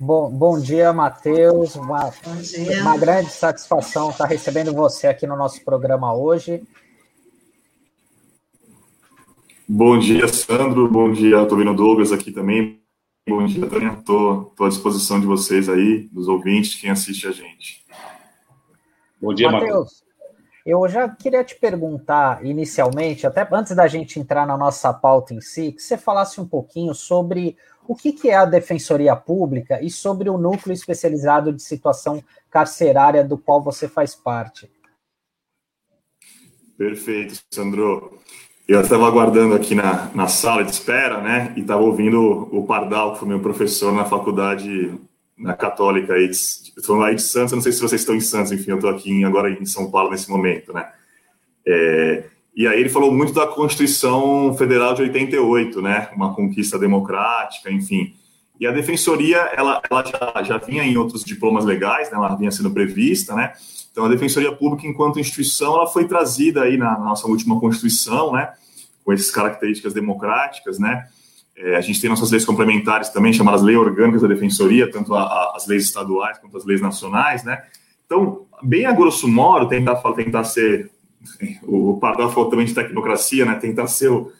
Bom, bom dia, Matheus. Uma, uma grande satisfação estar recebendo você aqui no nosso programa hoje. Bom dia, Sandro. Bom dia, estou vendo o Douglas aqui também. Bom dia, Tânia. Estou à disposição de vocês aí, dos ouvintes, quem assiste a gente. Bom dia, Matheus. Eu já queria te perguntar inicialmente, até antes da gente entrar na nossa pauta em si, que você falasse um pouquinho sobre o que, que é a Defensoria Pública e sobre o núcleo especializado de situação carcerária do qual você faz parte. Perfeito, Sandro. Eu estava aguardando aqui na, na sala de espera, né? E estava ouvindo o Pardal, que foi meu professor na faculdade na Católica aí de, estou lá de Santos, não sei se vocês estão em Santos, enfim, eu estou aqui agora em São Paulo nesse momento, né? É, e aí ele falou muito da Constituição Federal de 88, né? Uma conquista democrática, enfim. E a defensoria, ela, ela já, já vinha em outros diplomas legais, né? Ela vinha sendo prevista, né? Então a defensoria pública, enquanto instituição, ela foi trazida aí na nossa última Constituição, né? Com essas características democráticas, né? É, a gente tem nossas leis complementares também, chamadas leis orgânicas da defensoria, tanto a, a, as leis estaduais quanto as leis nacionais, né? Então, bem a grosso modo, tentar, tentar ser o Pardal falou também de tecnocracia, né? Tentar ser o,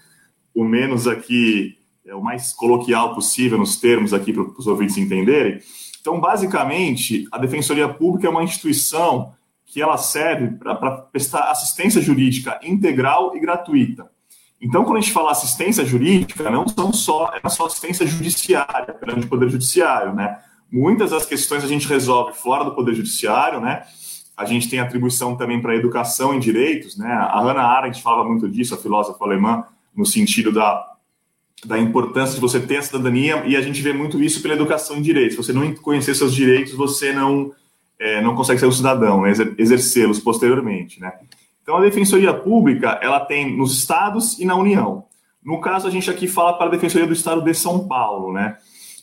o menos aqui, é, o mais coloquial possível nos termos aqui para os ouvintes entenderem. Então, basicamente, a Defensoria Pública é uma instituição que ela serve para prestar assistência jurídica integral e gratuita. Então, quando a gente fala assistência jurídica, não são só, é só assistência judiciária, perante o Poder Judiciário, né? Muitas das questões a gente resolve fora do Poder Judiciário, né? A gente tem atribuição também para educação em direitos, né? A Hannah Arendt falava muito disso, a filósofa alemã, no sentido da, da importância de você ter a cidadania, e a gente vê muito isso pela educação em direitos. Se você não conhecer seus direitos, você não, é, não consegue ser um cidadão, né? exercê-los posteriormente, né? Então, a Defensoria Pública, ela tem nos estados e na União. No caso, a gente aqui fala para a Defensoria do Estado de São Paulo, né?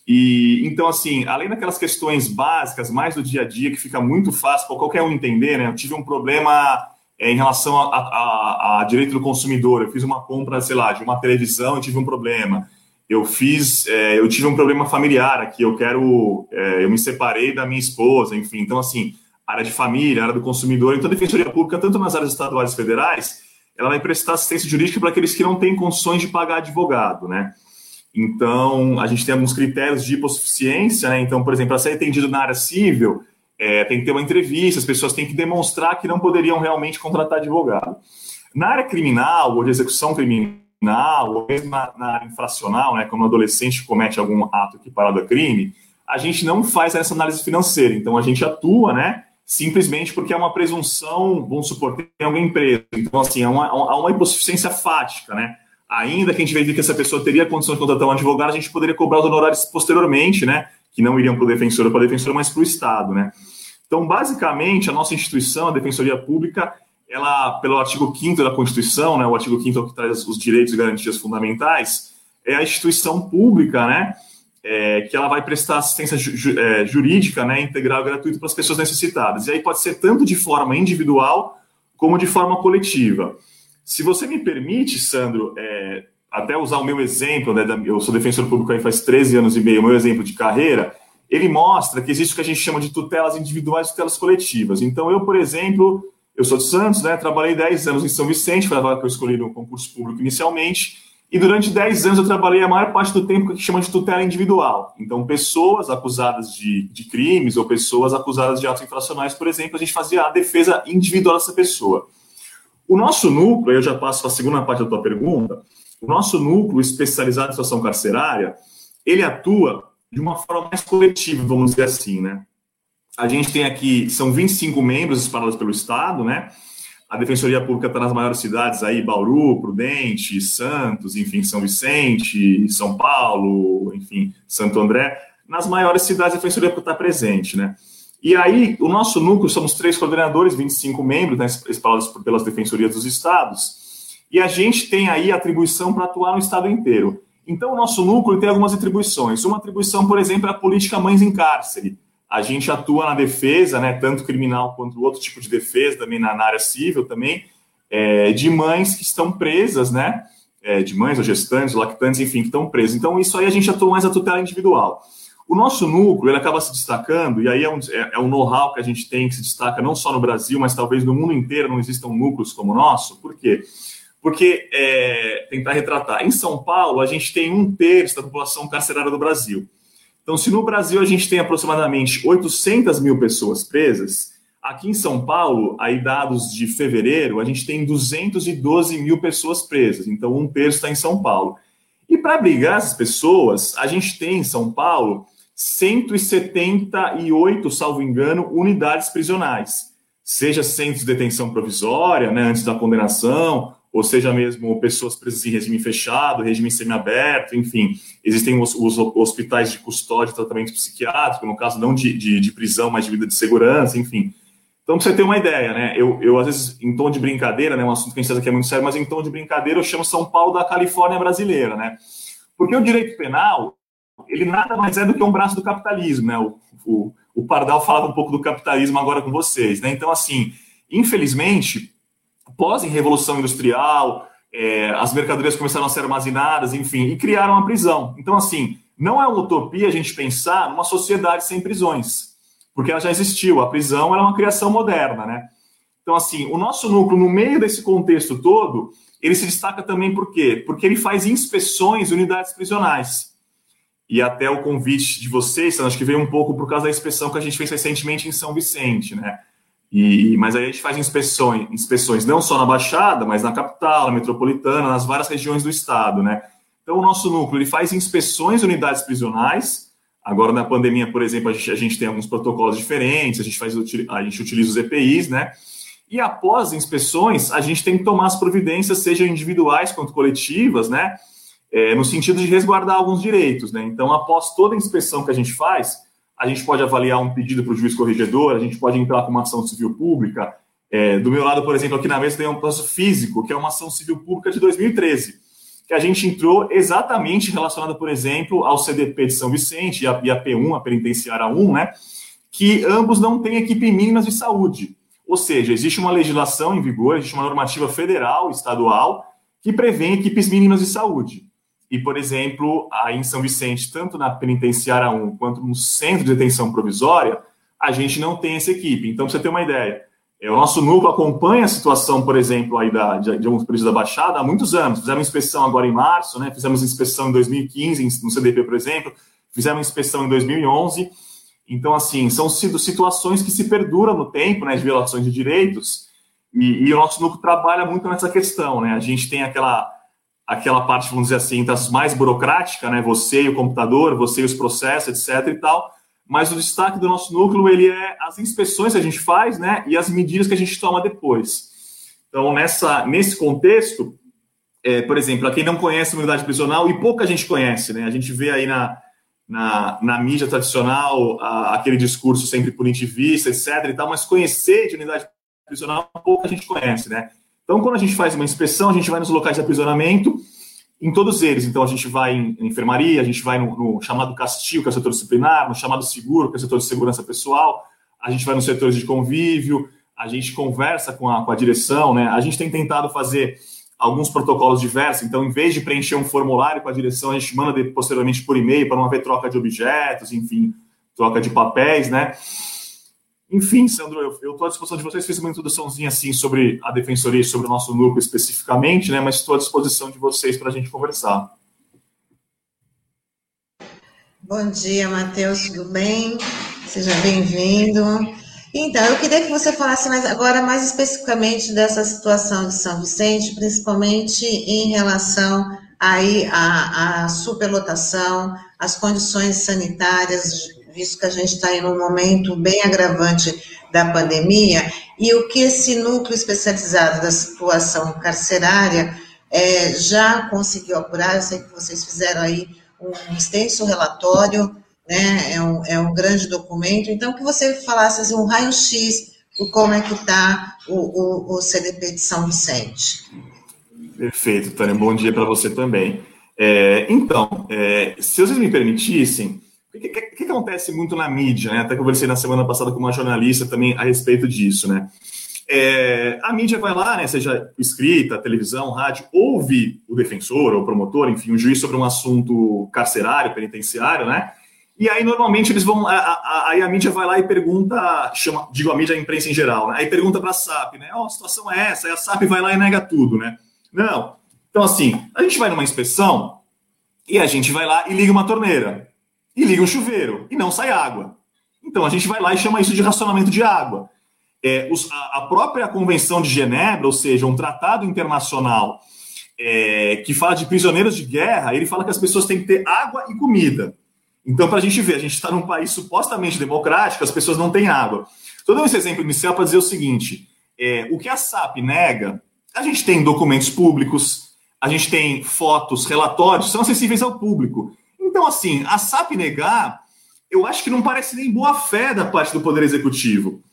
E então, assim, além daquelas questões básicas, mais do dia a dia, que fica muito fácil para qualquer um entender, né? Eu tive um problema é, em relação a, a, a, direito do consumidor. Eu fiz uma compra, sei lá, de uma televisão e tive um problema. Eu fiz, é, eu tive um problema familiar aqui. Eu quero, é, eu me separei da minha esposa, enfim. Então, assim, área de família, área do consumidor. Então, a defensoria pública, tanto nas áreas estaduais e federais, ela vai prestar assistência jurídica para aqueles que não têm condições de pagar advogado, né? Então, a gente tem alguns critérios de hipossuficiência, né? Então, por exemplo, para ser atendido na área civil, é, tem que ter uma entrevista, as pessoas têm que demonstrar que não poderiam realmente contratar advogado. Na área criminal, ou de execução criminal, ou mesmo na, na área infracional, né, quando um adolescente comete algum ato equiparado a crime, a gente não faz essa análise financeira. Então, a gente atua, né, simplesmente porque é uma presunção, vamos supor, tem alguém preso. Então, assim, há uma, há uma hipossuficiência fática, né? ainda que a gente veja que essa pessoa teria condição de contratar um advogado, a gente poderia cobrar os honorários posteriormente, né? Que não iriam para o defensor ou para a defensora, mas para o Estado, né? Então, basicamente, a nossa instituição, a Defensoria Pública, ela, pelo artigo 5 da Constituição, né, o artigo 5 que traz os direitos e garantias fundamentais, é a instituição pública, né, é, que ela vai prestar assistência ju, é, jurídica, né, integral e gratuita para as pessoas necessitadas. E aí pode ser tanto de forma individual como de forma coletiva. Se você me permite, Sandro, é, até usar o meu exemplo, né, eu sou defensor público aí faz 13 anos e meio, o meu exemplo de carreira, ele mostra que existe o que a gente chama de tutelas individuais e tutelas coletivas. Então, eu, por exemplo, eu sou de Santos, né, trabalhei 10 anos em São Vicente, foi a vaga que eu escolhi no concurso público inicialmente, e durante 10 anos eu trabalhei a maior parte do tempo que chama de tutela individual. Então, pessoas acusadas de, de crimes ou pessoas acusadas de atos infracionais, por exemplo, a gente fazia a defesa individual dessa pessoa. O nosso núcleo, eu já passo a segunda parte da tua pergunta, o nosso núcleo especializado em situação carcerária, ele atua de uma forma mais coletiva, vamos dizer assim, né? A gente tem aqui, são 25 membros espalhados pelo Estado, né? A Defensoria Pública está nas maiores cidades aí, Bauru, Prudente, Santos, enfim, São Vicente, São Paulo, enfim, Santo André. Nas maiores cidades a Defensoria Pública está presente, né? E aí, o nosso núcleo, somos três coordenadores, 25 membros, né, espalhados pelas defensorias dos estados, e a gente tem aí atribuição para atuar no estado inteiro. Então, o nosso núcleo tem algumas atribuições. Uma atribuição, por exemplo, é a política Mães em Cárcere. A gente atua na defesa, né, tanto criminal quanto outro tipo de defesa, também na, área civil também, é, de mães que estão presas, né, é, de mães ou gestantes, lactantes, enfim, que estão presas. Então, isso aí a gente atua mais a tutela individual. O nosso núcleo, ele acaba se destacando, e aí é um, é, é um know-how que a gente tem que se destaca não só no Brasil, mas talvez no mundo inteiro não existam núcleos como o nosso. Por quê? Porque, é, tentar retratar, em São Paulo, a gente tem um terço da população carcerária do Brasil. Então, se no Brasil a gente tem aproximadamente 800 mil pessoas presas, aqui em São Paulo, aí dados de fevereiro, a gente tem 212 mil pessoas presas. Então, um terço está em São Paulo. E para abrigar essas pessoas, a gente tem em São Paulo 178, salvo engano, unidades prisionais. Seja centros de detenção provisória, né, antes da condenação, ou seja mesmo pessoas presas em regime fechado, regime semiaberto, enfim, existem os, os, hospitais de custódia e tratamento psiquiátrico, no caso não de, de, de, prisão, mas de vida de segurança, enfim. Então, para você ter uma ideia, né, eu, eu às vezes, em tom de brincadeira, né, um assunto que a gente sabe que é muito sério, mas em tom de brincadeira eu chamo São Paulo da Califórnia brasileira, né, porque o direito penal, ele nada mais é do que um braço do capitalismo, né, o, o, o Pardal falava um pouco do capitalismo agora com vocês, né, então, assim, infelizmente, pós-revolução industrial, é, as mercadorias começaram a ser armazenadas, enfim, e criaram a prisão. Então, assim, não é uma utopia a gente pensar numa sociedade sem prisões, porque ela já existiu. A prisão era uma criação moderna, né? Então, assim, o nosso núcleo, no meio desse contexto todo, ele se destaca também por quê? Porque ele faz inspeções em unidades prisionais. E até o convite de vocês, acho que veio um pouco por causa da inspeção que a gente fez recentemente em São Vicente, né? E, mas aí a gente faz inspeções, inspeções não só na Baixada, mas na capital, na metropolitana, nas várias regiões do estado, né? Então, o nosso núcleo ele faz inspeções de unidades prisionais. Agora, na pandemia, por exemplo, a gente, a gente tem alguns protocolos diferentes, a gente, faz, a gente utiliza os EPIs, né? E após inspeções, a gente tem que tomar as providências, sejam individuais quanto coletivas, né? É, no sentido de resguardar alguns direitos, né? Então, após toda inspeção que a gente faz, a gente pode avaliar um pedido para o juiz corregedor, a gente pode entrar com uma ação civil pública. É, do meu lado, por exemplo, aqui na mesa tem um processo físico, que é uma ação civil pública de 2013, que a gente entrou exatamente relacionada, por exemplo, ao CDP de São Vicente e a, e a P1, a Penitenciária 1, né, que ambos não têm equipe mínimas de saúde. Ou seja, existe uma legislação em vigor, existe uma normativa federal, estadual, que prevê equipes mínimas de saúde. E, por exemplo, aí em São Vicente, tanto na penitenciária 1 quanto no centro de detenção provisória, a gente não tem essa equipe. Então, para você ter uma ideia, é, o nosso núcleo acompanha a situação, por exemplo, aí da, de, de alguns presos da Baixada há muitos anos. Fizemos inspeção agora em março, né? fizemos inspeção em 2015 no CDP, por exemplo, fizemos inspeção em 2011. Então, assim, são situações que se perduram no tempo, né, de violações de direitos, e, e o nosso núcleo trabalha muito nessa questão, né? A gente tem aquela aquela parte, vamos dizer assim, das mais burocrática, né? Você e o computador, você e os processos, etc. e tal. Mas o destaque do nosso núcleo ele é as inspeções que a gente faz, né? E as medidas que a gente toma depois. Então, nessa, nesse contexto, é, por exemplo, a quem não conhece a unidade prisional, e pouca gente conhece, né? A gente vê aí na, na, na mídia tradicional a, aquele discurso sempre punitivista, etc. e tal, mas conhecer de unidade prisional, pouca gente conhece, né? Então, quando a gente faz uma inspeção, a gente vai nos locais de aprisionamento, em todos eles. Então, a gente vai em, enfermaria, a gente vai no, no, chamado castigo, que é o setor disciplinar, no chamado seguro, que é o setor de segurança pessoal, a gente vai nos setores de convívio, a gente conversa com a, com a direção, né? A gente tem tentado fazer alguns protocolos diversos. Então, em vez de preencher um formulário com a direção, a gente manda posteriormente por e-mail para não haver troca de objetos, enfim, troca de papéis, né? Enfim, Sandro, eu estou à disposição de vocês. Fiz uma introduçãozinha assim sobre a defensoria e sobre o nosso núcleo especificamente, né? Mas estou à disposição de vocês para a gente conversar. Bom dia, Matheus, tudo bem? Seja bem-vindo. Então, eu queria que você falasse mais agora mais especificamente dessa situação de São Vicente, principalmente em relação aí à, à superlotação, às condições sanitárias visto que a gente está em um momento bem agravante da pandemia, e o que esse núcleo especializado da situação carcerária é, já conseguiu apurar, eu sei que vocês fizeram aí um extenso relatório, né, é um, é um grande documento, então que você falasse assim, um raio-x do como é que está o, o, o CDP de São Vicente. Perfeito, Tânia, bom dia para você também. É, então, é, se vocês me permitissem, o que, que, que, acontece muito na mídia, né? Até conversei na semana passada com uma jornalista também a respeito disso, né? É, a mídia vai lá, né, seja escrita, televisão, rádio, ouve o defensor ou promotor, enfim, o juiz sobre um assunto carcerário, penitenciário, né? E aí, normalmente, eles vão. A, a, aí a mídia vai lá e pergunta, chama, digo a mídia, a imprensa em geral, né? Aí pergunta para a SAP, né? Oh, a situação é essa, aí a SAP vai lá e nega tudo, né? Não. Então, assim, a gente vai numa inspeção e a gente vai lá e liga uma torneira, e liga um chuveiro, e não sai água. Então, a gente vai lá e chama isso de racionamento de água. É, os, a, a, própria Convenção de Genebra, ou seja, um tratado internacional é, que fala de prisioneiros de guerra, ele fala que as pessoas têm que ter água e comida. Então, para a gente ver, a gente está num país supostamente democrático, as pessoas não têm água. Estou dando esse exemplo inicial para dizer o seguinte: é, o que a SAP nega, a gente tem documentos públicos, a gente tem fotos, relatórios, são acessíveis ao público. Então, assim, a SAP negar, eu acho que não parece nem boa fé da parte do Poder Executivo.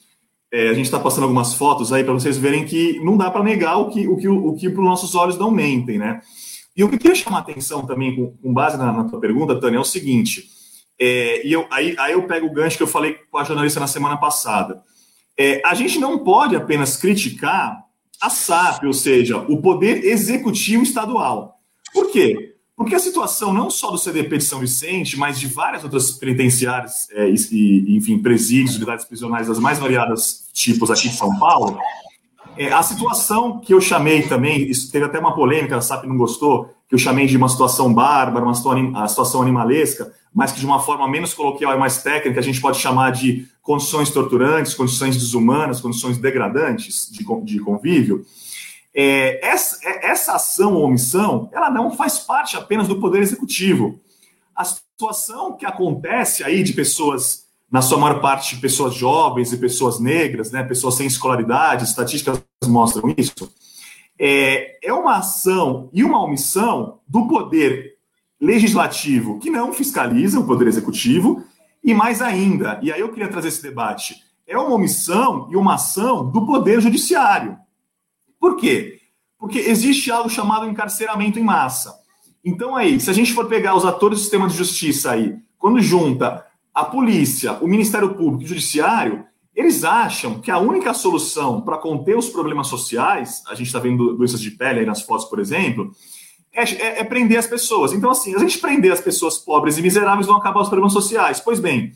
É, a gente está passando algumas fotos aí para vocês verem que não dá para negar o que, o que, o que para os nossos olhos não mentem, né? E o que eu queria chamar a atenção também, com, com base na, na tua pergunta, Tânia, é o seguinte: é, e eu, aí, aí eu pego o gancho que eu falei com a jornalista na semana passada. É, a gente não pode apenas criticar a SAP, ou seja, o poder executivo estadual. Por quê? Porque a situação não só do CDP de São Vicente, mas de várias outras penitenciárias é, e, enfim, presídios, unidades prisionais das mais variadas tipos aqui de São Paulo, é, a situação que eu chamei também, isso teve até uma polêmica, a SAP não gostou, que eu chamei de uma situação bárbara, uma situação, animalesca, mas que de uma forma menos coloquial e mais técnica a gente pode chamar de condições torturantes, condições desumanas, condições degradantes de, de convívio. É, essa, é, essa ação ou omissão, ela não faz parte apenas do poder executivo. A situação que acontece aí de pessoas, na sua maior parte, pessoas jovens e pessoas negras, né, pessoas sem escolaridade, estatísticas mostram isso, é, é uma ação e uma omissão do poder legislativo que não fiscaliza o poder executivo e mais ainda, e aí eu queria trazer esse debate, é uma omissão e uma ação do poder judiciário. Por quê? Porque existe algo chamado encarceramento em massa. Então aí, se a gente for pegar os atores do sistema de justiça aí, quando junta a polícia, o Ministério Público e o Judiciário, eles acham que a única solução para conter os problemas sociais, a gente está vendo doenças de pele aí nas fotos, por exemplo, é, é, é, prender as pessoas. Então, assim, a gente prender as pessoas pobres e miseráveis vão acabar os problemas sociais. Pois bem,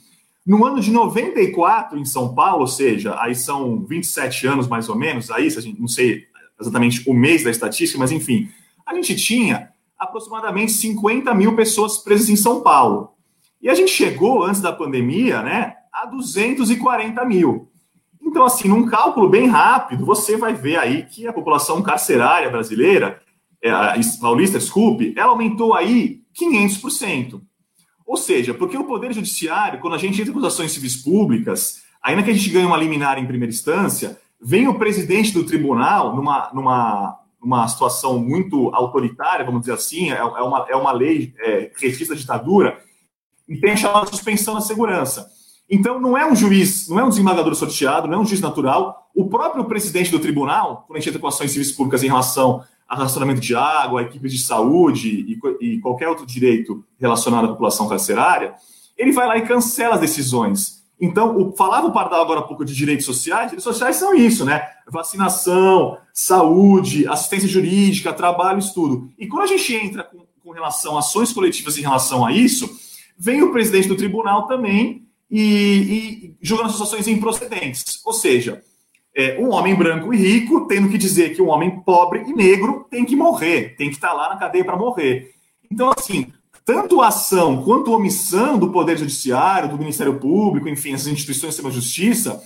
no ano de 94, em São Paulo, ou seja, aí são 27 anos mais ou menos, aí, a gente não sei exatamente o mês da estatística, mas enfim, a gente tinha aproximadamente 50 mil pessoas presas em São Paulo. E a gente chegou, antes da pandemia, né, a 240 mil. Então, assim, num cálculo bem rápido, você vai ver aí que a população carcerária brasileira é, Paulista, desculpe, ela aumentou aí 500%. Ou seja, porque o Poder Judiciário, quando a gente entra com as ações civis públicas, ainda que a gente ganhe uma liminar em primeira instância, vem o presidente do tribunal numa, numa, numa situação muito autoritária, vamos dizer assim, é, é uma, é uma lei é, ditadura, e tem a chamada suspensão da segurança. Então, não é um juiz, não é um desembargador sorteado, não é um juiz natural. O próprio presidente do tribunal, quando a gente entra com ações civis públicas em relação a racionamento de água, a equipes de saúde e, e, qualquer outro direito relacionado à população carcerária, ele vai lá e cancela as decisões. Então, o, falava o Pardal agora há pouco de direitos sociais, direitos sociais são isso, né? Vacinação, saúde, assistência jurídica, trabalho, estudo. E quando a gente entra com, com relação a ações coletivas em relação a isso, vem o presidente do tribunal também e, e julgando as ações improcedentes. Ou seja, é, um homem branco e rico tendo que dizer que um homem pobre e negro tem que morrer, tem que estar lá na cadeia para morrer. Então, assim, tanto a ação quanto a omissão do Poder Judiciário, do Ministério Público, enfim, essas instituições de justiça,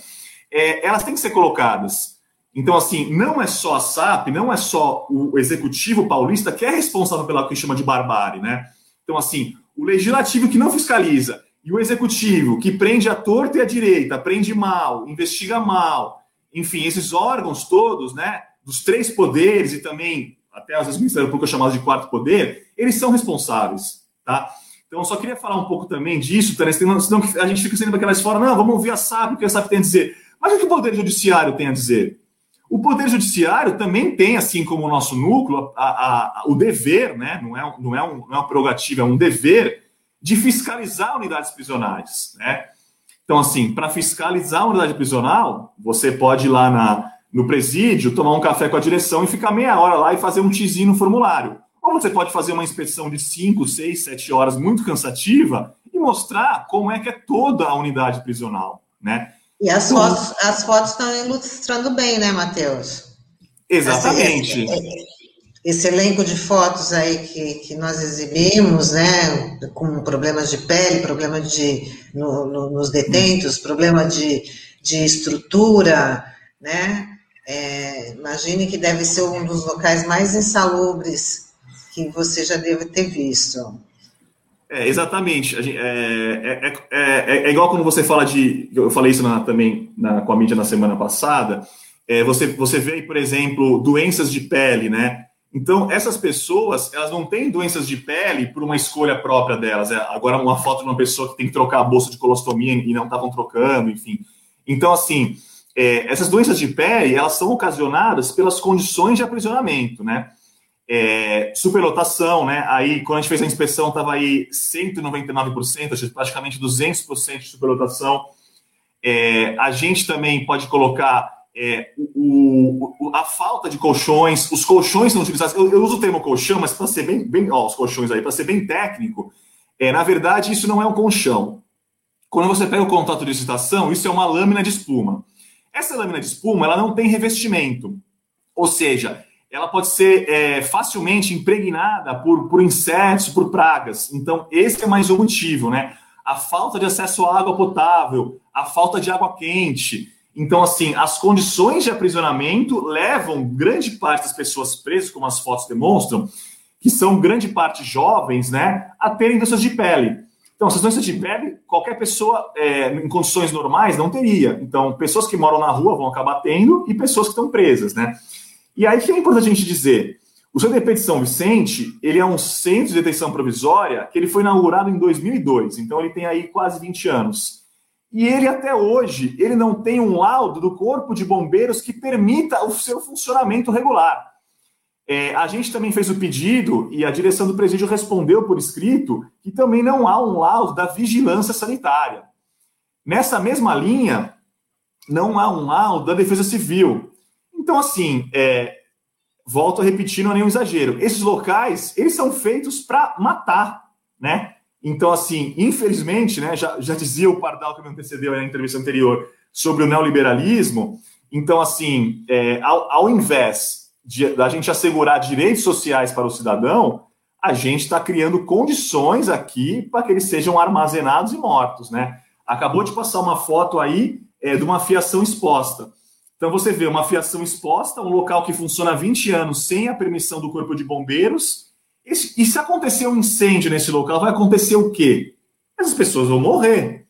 é, elas têm que ser colocadas. Então, assim, não é só a SAP, não é só o executivo paulista que é responsável pela que chama de barbárie, né? Então, assim, o legislativo que não fiscaliza e o executivo que prende a torta e a direita, prende mal, investiga mal, enfim, esses órgãos todos, né, dos três poderes e também até às vezes o Ministério Público é chamado de quarto poder, eles são responsáveis, tá? Então, eu só queria falar um pouco também disso, Tânia, senão a gente fica sendo aquelas fora, não, vamos ouvir a SAP, o que a SAP tem a dizer. Mas o que o Poder Judiciário tem a dizer? O Poder Judiciário também tem, assim como o nosso núcleo, a, a, a, o dever, né? não, é, não, é um, não é uma prerrogativa, é um dever de fiscalizar unidades prisionais. Né? Então, assim, para fiscalizar a unidade prisional, você pode ir lá na, no presídio, tomar um café com a direção e ficar meia hora lá e fazer um tizinho no formulário. Ou você pode fazer uma inspeção de 5, 6, 7 horas muito cansativa e mostrar como é que é toda a unidade prisional, né? E as fotos, as fotos estão ilustrando bem, né, Matheus? Exatamente. Esse, esse, esse, elenco de fotos aí que, que nós exibimos, né, com problemas de pele, problema de, no, no, nos detentos, problema de, de estrutura, né, é, imagine que deve ser um dos locais mais insalubres que você já deve ter visto. É, exatamente. É, é, é, igual quando você fala de. Eu falei isso na, também na, com a mídia na semana passada. você, você vê, por exemplo, doenças de pele, né? Então, essas pessoas, elas não têm doenças de pele por uma escolha própria delas. agora, uma foto de uma pessoa que tem que trocar a bolsa de colostomia e não estavam trocando, enfim. Então, assim, é, essas doenças de pele, elas são ocasionadas pelas condições de aprisionamento, né? É, superlotação, né? Aí, quando a gente fez a inspeção, estava aí 199%, praticamente 200% de superlotação. É, a gente também pode colocar é, o, o, a falta de colchões, os colchões são utilizados. Eu, eu uso o termo colchão, mas para ser bem, bem ó, os colchões aí, para ser bem técnico, é, na verdade, isso não é um colchão. Quando você pega o contato de excitação, isso é uma lâmina de espuma. Essa lâmina de espuma ela não tem revestimento, ou seja, ela pode ser é, facilmente impregnada por, por insetos, por pragas. Então, esse é mais um motivo, né? A falta de acesso à água potável, a falta de água quente. Então, assim, as condições de aprisionamento levam grande parte das pessoas presas, como as fotos demonstram, que são grande parte jovens, né, a terem doenças de pele. Então, essas doenças de pele, qualquer pessoa é, em condições normais não teria. Então, pessoas que moram na rua vão acabar tendo e pessoas que estão presas, né? E aí que é importante a gente dizer, o CDP de São Vicente, ele é um centro de detenção provisória que ele foi inaugurado em 2002, então ele tem aí quase 20 anos. E ele até hoje, ele não tem um laudo do Corpo de Bombeiros que permita o seu funcionamento regular. É, a gente também fez o pedido e a direção do presídio respondeu por escrito que também não há um laudo da vigilância sanitária. Nessa mesma linha, não há um laudo da defesa civil. Então, assim, é, volto a repetir, não é nenhum exagero. Esses locais, eles são feitos para matar, né? Então, assim, infelizmente, né, já, já dizia o Pardal que me antecedeu na entrevista anterior sobre o neoliberalismo. Então, assim, é, ao, ao invés de, da gente assegurar direitos sociais para o cidadão, a gente está criando condições aqui para que eles sejam armazenados e mortos, né? Acabou de passar uma foto aí é, de uma fiação exposta. Então você vê uma fiação exposta, um local que funciona há 20 anos sem a permissão do Corpo de Bombeiros. E, se acontecer um incêndio nesse local, vai acontecer o quê? Essas pessoas vão morrer.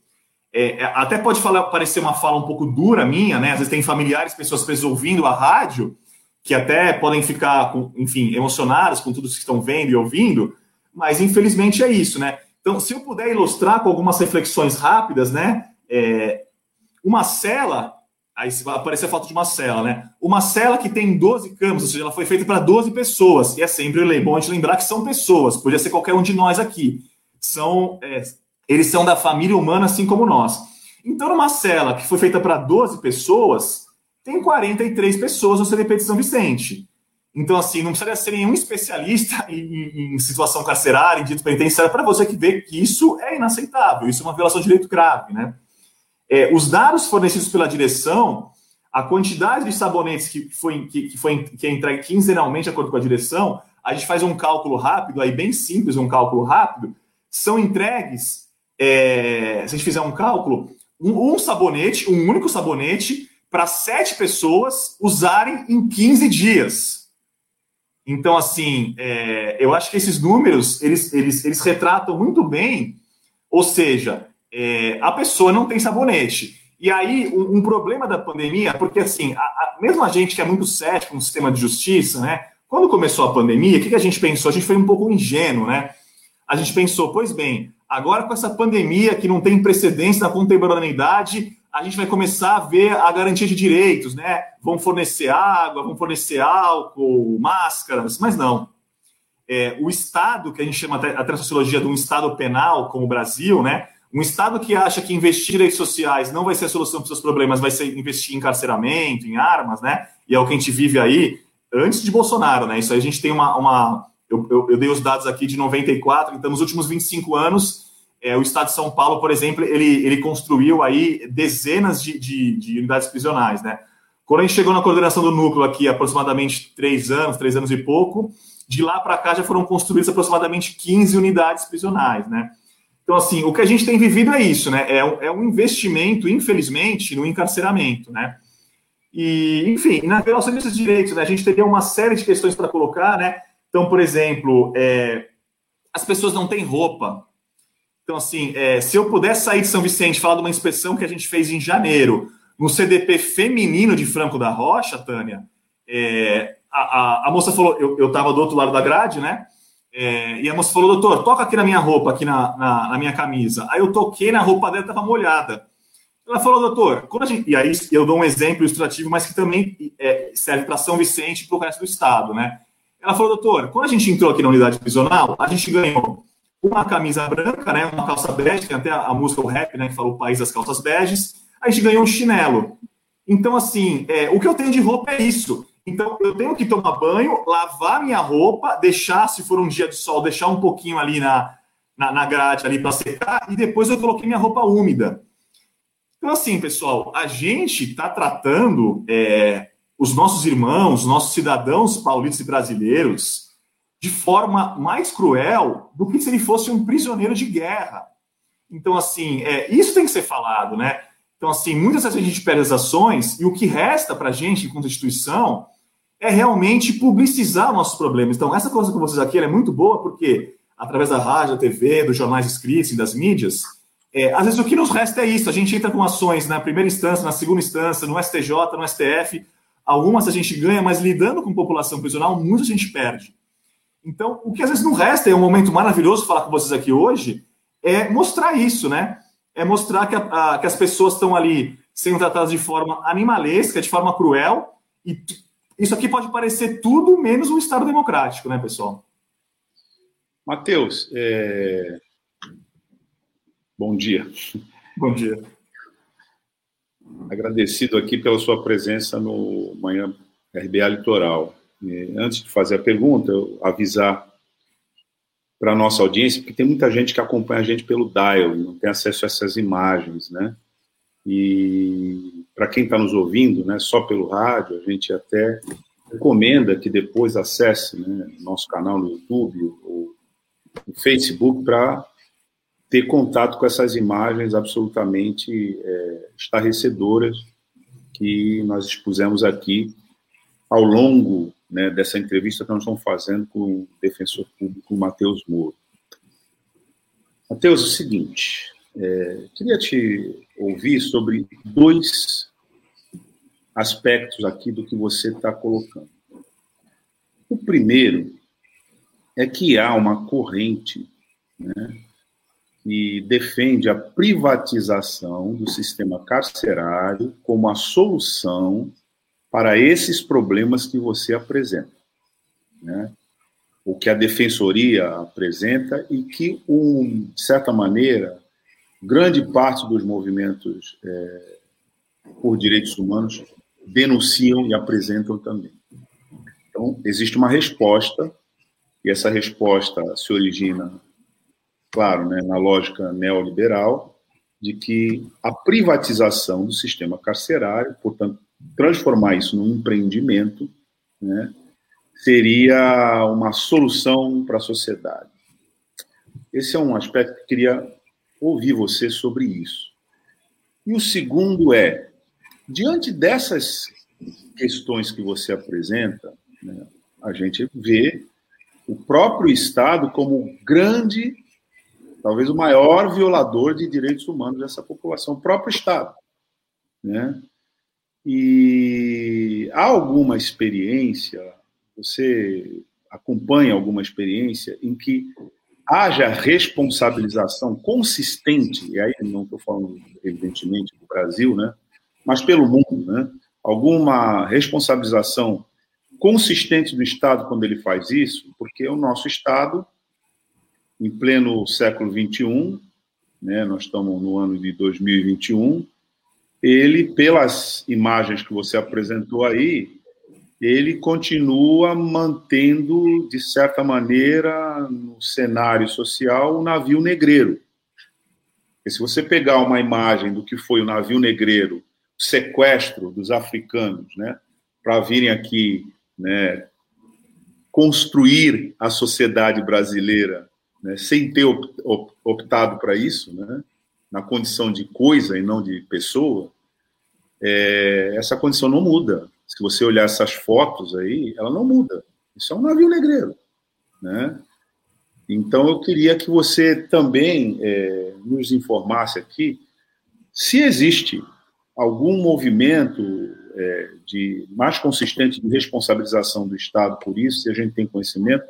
É, é até pode falar, parecer uma fala um pouco dura minha, né? Às vezes tem familiares, pessoas presas ouvindo a rádio, que até podem ficar, enfim, emocionadas com tudo que estão vendo e ouvindo, mas infelizmente é isso, né? Então, se eu puder ilustrar com algumas reflexões rápidas, né? É, uma cela, aí vai aparecer a foto de uma cela, né? Uma cela que tem 12 camas, ou seja, ela foi feita para 12 pessoas, e é sempre bom a gente lembrar que são pessoas, podia ser qualquer um de nós aqui. São, é, eles são da família humana, assim como nós. Então, numa cela que foi feita para 12 pessoas, tem 43 pessoas no CDP de São Vicente. Então, assim, não precisa ser nenhum especialista em, em situação carcerária, em dito penitenciário, para você que vê que isso é inaceitável, isso é uma violação de direito grave, né? É, os dados fornecidos pela direção, a quantidade de sabonetes que foi, que, que foi que é entregue quinzenalmente de acordo com a direção, a gente faz um cálculo rápido, aí bem simples, um cálculo rápido, são entregues, é, se a gente fizer um cálculo, um, um sabonete, um único sabonete, para sete pessoas usarem em 15 dias. Então, assim, é, eu acho que esses números, eles, eles, eles retratam muito bem, ou seja, é, a pessoa não tem sabonete. E aí, um, um problema da pandemia, porque assim, a, a, mesmo a gente que é muito cético no sistema de justiça, né? Quando começou a pandemia, o que, que a gente pensou? A gente foi um pouco ingênuo, né? A gente pensou, pois bem, agora com essa pandemia que não tem precedência na contemporaneidade, a gente vai começar a ver a garantia de direitos, né? Vão fornecer água, vão fornecer álcool, máscaras, mas não. É, o Estado, que a gente chama até na sociologia de um Estado penal, como o Brasil, né? Um Estado que acha que investir em direitos sociais não vai ser a solução para os seus problemas, vai ser investir em encarceramento, em armas, né? E é o que a gente vive aí antes de Bolsonaro, né? Isso aí a gente tem uma. uma eu, eu, eu dei os dados aqui de 94, então nos últimos 25 anos, é, o Estado de São Paulo, por exemplo, ele, ele construiu aí dezenas de, de, de unidades prisionais, né? Quando a gente chegou na coordenação do núcleo aqui, aproximadamente três anos, três anos e pouco, de lá para cá já foram construídas aproximadamente 15 unidades prisionais, né? Então, assim, o que a gente tem vivido é isso, né? É é um investimento, infelizmente, no encarceramento, né? E, enfim, na violação desses direitos, né, a gente teria uma série de questões para colocar, né? Então, por exemplo, é, as pessoas não têm roupa. Então, assim, é, se eu puder sair de São Vicente falar de uma inspeção que a gente fez em janeiro no CDP feminino de Franco da Rocha, Tânia, é, a, a, a, moça falou, eu estava do outro lado da grade, né? É, e a moça falou, doutor, toca aqui na minha roupa, aqui na, na, na minha camisa. Aí eu toquei na roupa dela, estava molhada. Ela falou, doutor, quando a gente, e aí eu dou um exemplo ilustrativo, mas que também é, serve para São Vicente e para o resto do estado, né? Ela falou, doutor, quando a gente entrou aqui na unidade prisional, a gente ganhou uma camisa branca, né, uma calça bege, tem até a, música, o rap, né, que fala o país das calças beges, a gente ganhou um chinelo. Então, assim, é, o que eu tenho de roupa é isso. Então, eu tenho que tomar banho, lavar minha roupa, deixar, se for um dia de sol, deixar um pouquinho ali na, na, na grade ali para secar, e depois eu coloquei minha roupa úmida. Então, assim, pessoal, a gente está tratando é, os nossos irmãos, nossos cidadãos paulistas e brasileiros de forma mais cruel do que se ele fosse um prisioneiro de guerra. Então, assim, é, isso tem que ser falado, né? Então, assim, muitas vezes a gente perde as ações e o que resta para a gente, enquanto instituição, é realmente publicizar nossos problemas. Então, essa coisa com vocês aqui é muito boa porque, através da rádio, da TV, dos jornais escritos e das mídias, é, às vezes o que nos resta é isso. A gente entra com ações na primeira instância, na segunda instância, no STJ, no STF. Algumas a gente ganha, mas lidando com população prisional, muitas a gente perde. Então, o que às vezes não resta, é um momento maravilhoso falar com vocês aqui hoje, é mostrar isso, né? É mostrar que, a, a, que as pessoas estão ali sendo tratadas de forma animalesca, de forma cruel, e isso aqui pode parecer tudo menos um Estado democrático, né, pessoal? Matheus, é... Bom dia. Bom dia. Agradecido aqui pela sua presença no Manhã RBA Litoral. E antes de fazer a pergunta, eu avisar para a nossa audiência, porque tem muita gente que acompanha a gente pelo dial, não tem acesso a essas imagens, né? E para quem está nos ouvindo, né, só pelo rádio, a gente até recomenda que depois acesse né, nosso canal no YouTube ou no Facebook para ter contato com essas imagens absolutamente é, estarrecedoras que nós expusemos aqui ao longo né, dessa entrevista que nós estamos fazendo com o defensor público Matheus Moro. Matheus, é o seguinte, é, queria te ouvir sobre dois aspectos aqui do que você está colocando. O primeiro é que há uma corrente né, que defende a privatização do sistema carcerário como a solução para esses problemas que você apresenta. Né? O que a defensoria apresenta e que, um, de certa maneira, grande parte dos movimentos é, por direitos humanos denunciam e apresentam também. Então, existe uma resposta, e essa resposta se origina claro, né, na lógica neoliberal, de que a privatização do sistema carcerário, portanto, transformar isso num empreendimento, né, seria uma solução para a sociedade. Esse é um aspecto que queria ouvir você sobre isso. E o segundo é, diante dessas questões que você apresenta, né, a gente vê o próprio Estado como grande talvez o maior violador de direitos humanos dessa população, o próprio Estado. Né? E há alguma experiência, você acompanha alguma experiência em que haja responsabilização consistente, e aí não estou falando, evidentemente, do Brasil, né? mas pelo mundo, né? alguma responsabilização consistente do Estado quando ele faz isso, porque o nosso Estado, em pleno século XXI, né, nós estamos no ano de 2021, ele, pelas imagens que você apresentou aí, ele continua mantendo, de certa maneira, no cenário social, o navio negreiro. Porque se você pegar uma imagem do que foi o navio negreiro, o sequestro dos africanos, né, para virem aqui né, construir a sociedade brasileira né, sem ter optado para isso, né, na condição de coisa e não de pessoa, é, essa condição não muda. Se você olhar essas fotos aí, ela não muda. Isso é um navio negreiro, né? Então eu queria que você também é, nos informasse aqui se existe algum movimento é, de mais consistente de responsabilização do Estado por isso, se a gente tem conhecimento,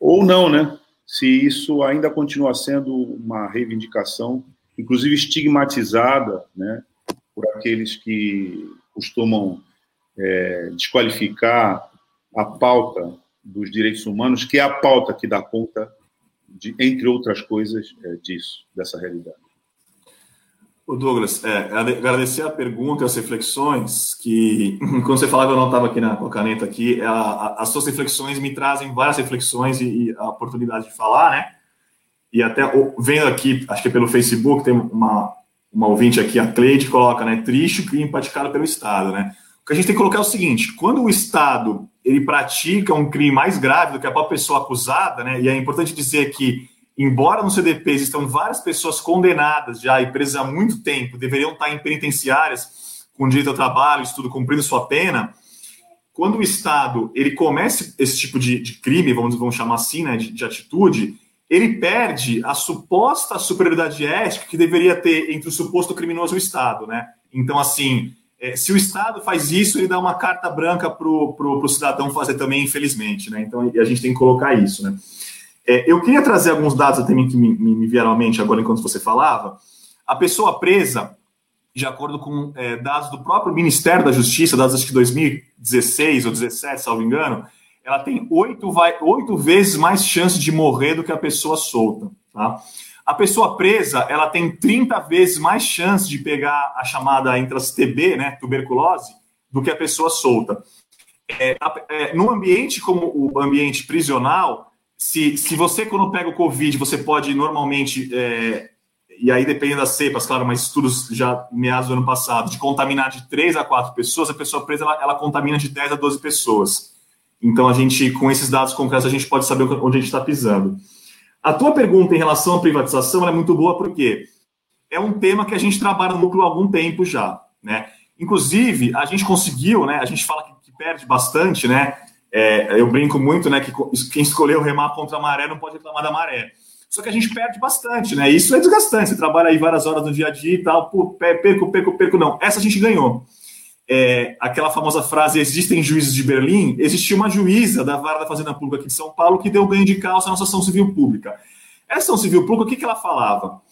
ou não, né? Se isso ainda continua sendo uma reivindicação, inclusive estigmatizada, né, por aqueles que costumam é, desqualificar a pauta dos direitos humanos, que é a pauta que dá conta, de, entre outras coisas, é, disso, dessa realidade. O Douglas, é, agradecer a pergunta e as reflexões que, quando você falava, eu não estava aqui na, com a caneta aqui, a, a, as suas reflexões me trazem várias reflexões e, e, a oportunidade de falar, né? E até vendo aqui, acho que é pelo Facebook, tem uma, uma ouvinte aqui, a Cleide, coloca, né? Triste o crime praticado pelo Estado, né? Que a gente tem que colocar é o seguinte: quando o Estado ele pratica um crime mais grave do que a própria pessoa acusada, né? E é importante dizer que embora no CDP existam várias pessoas condenadas já e presas há muito tempo, deveriam estar em penitenciárias com direito ao trabalho, estudo, cumprindo sua pena, quando o Estado ele comece esse tipo de, de crime, vamos, vamos chamar assim, né, de, de, atitude, ele perde a suposta superioridade ética que deveria ter entre o suposto criminoso e o Estado, né? Então, assim, é, se o Estado faz isso, ele dá uma carta branca para o cidadão fazer também, infelizmente, né? Então, a gente tem que colocar isso, né? É, eu queria trazer alguns dados também que me, me, vieram à mente agora enquanto você falava. A pessoa presa, de acordo com é, dados do próprio Ministério da Justiça, dados acho que 2016 ou 2017, salvo engano, ela tem oito, vai, oito vezes mais chance de morrer do que a pessoa solta. Tá? A pessoa presa, ela tem 30 vezes mais chance de pegar a chamada intras TB, né, tuberculose, do que a pessoa solta. É, é, no ambiente como o ambiente prisional, se, se você, quando pega o Covid, você pode normalmente, é, e aí depende das cepas, claro, mas estudos já meados do ano passado, de contaminar de 3 a 4 pessoas, a pessoa presa ela, ela contamina de 10 a 12 pessoas. Então, a gente, com esses dados concretos, a gente pode saber onde a gente está pisando. A tua pergunta em relação à privatização é muito boa, porque é um tema que a gente trabalha no núcleo há algum tempo já, né? Inclusive, a gente conseguiu, né? A gente fala que, que perde bastante, né? É, eu brinco muito, né, que quem escolheu remar contra a maré não pode reclamar da maré. Só que a gente perde bastante, né? Isso é desgastante. Você trabalha aí várias horas no dia a dia e tal, pô, perco, perco, perco. Não, essa a gente ganhou. É, aquela famosa frase: existem juízes de Berlim. Existia uma juíza da Vara da Fazenda Pública aqui de São Paulo que deu ganho de causa à nossa ação civil pública. Essa ação civil pública, o que, que ela falava?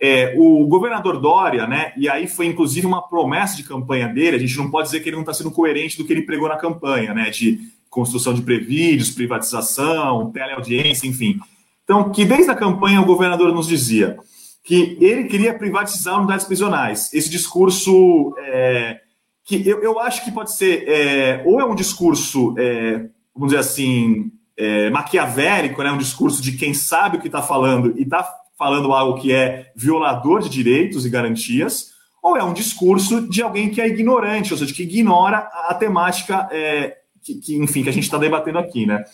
É, o governador Dória, né? E aí foi inclusive uma promessa de campanha dele. A gente não pode dizer que ele não está sendo coerente do que ele pregou na campanha, né? De construção de prevídeos, privatização, teleaudiência, enfim. Então, que desde a campanha o governador nos dizia que ele queria privatizar unidades prisionais. Esse discurso, é, que eu, eu acho que pode ser, é, ou é um discurso, é, vamos dizer assim, é, maquiavélico, né, um discurso de quem sabe o que está falando e está falando algo que é violador de direitos e garantias, ou é um discurso de alguém que é ignorante, ou seja, que ignora a, temática é, que, que, enfim, que a gente está debatendo aqui, né?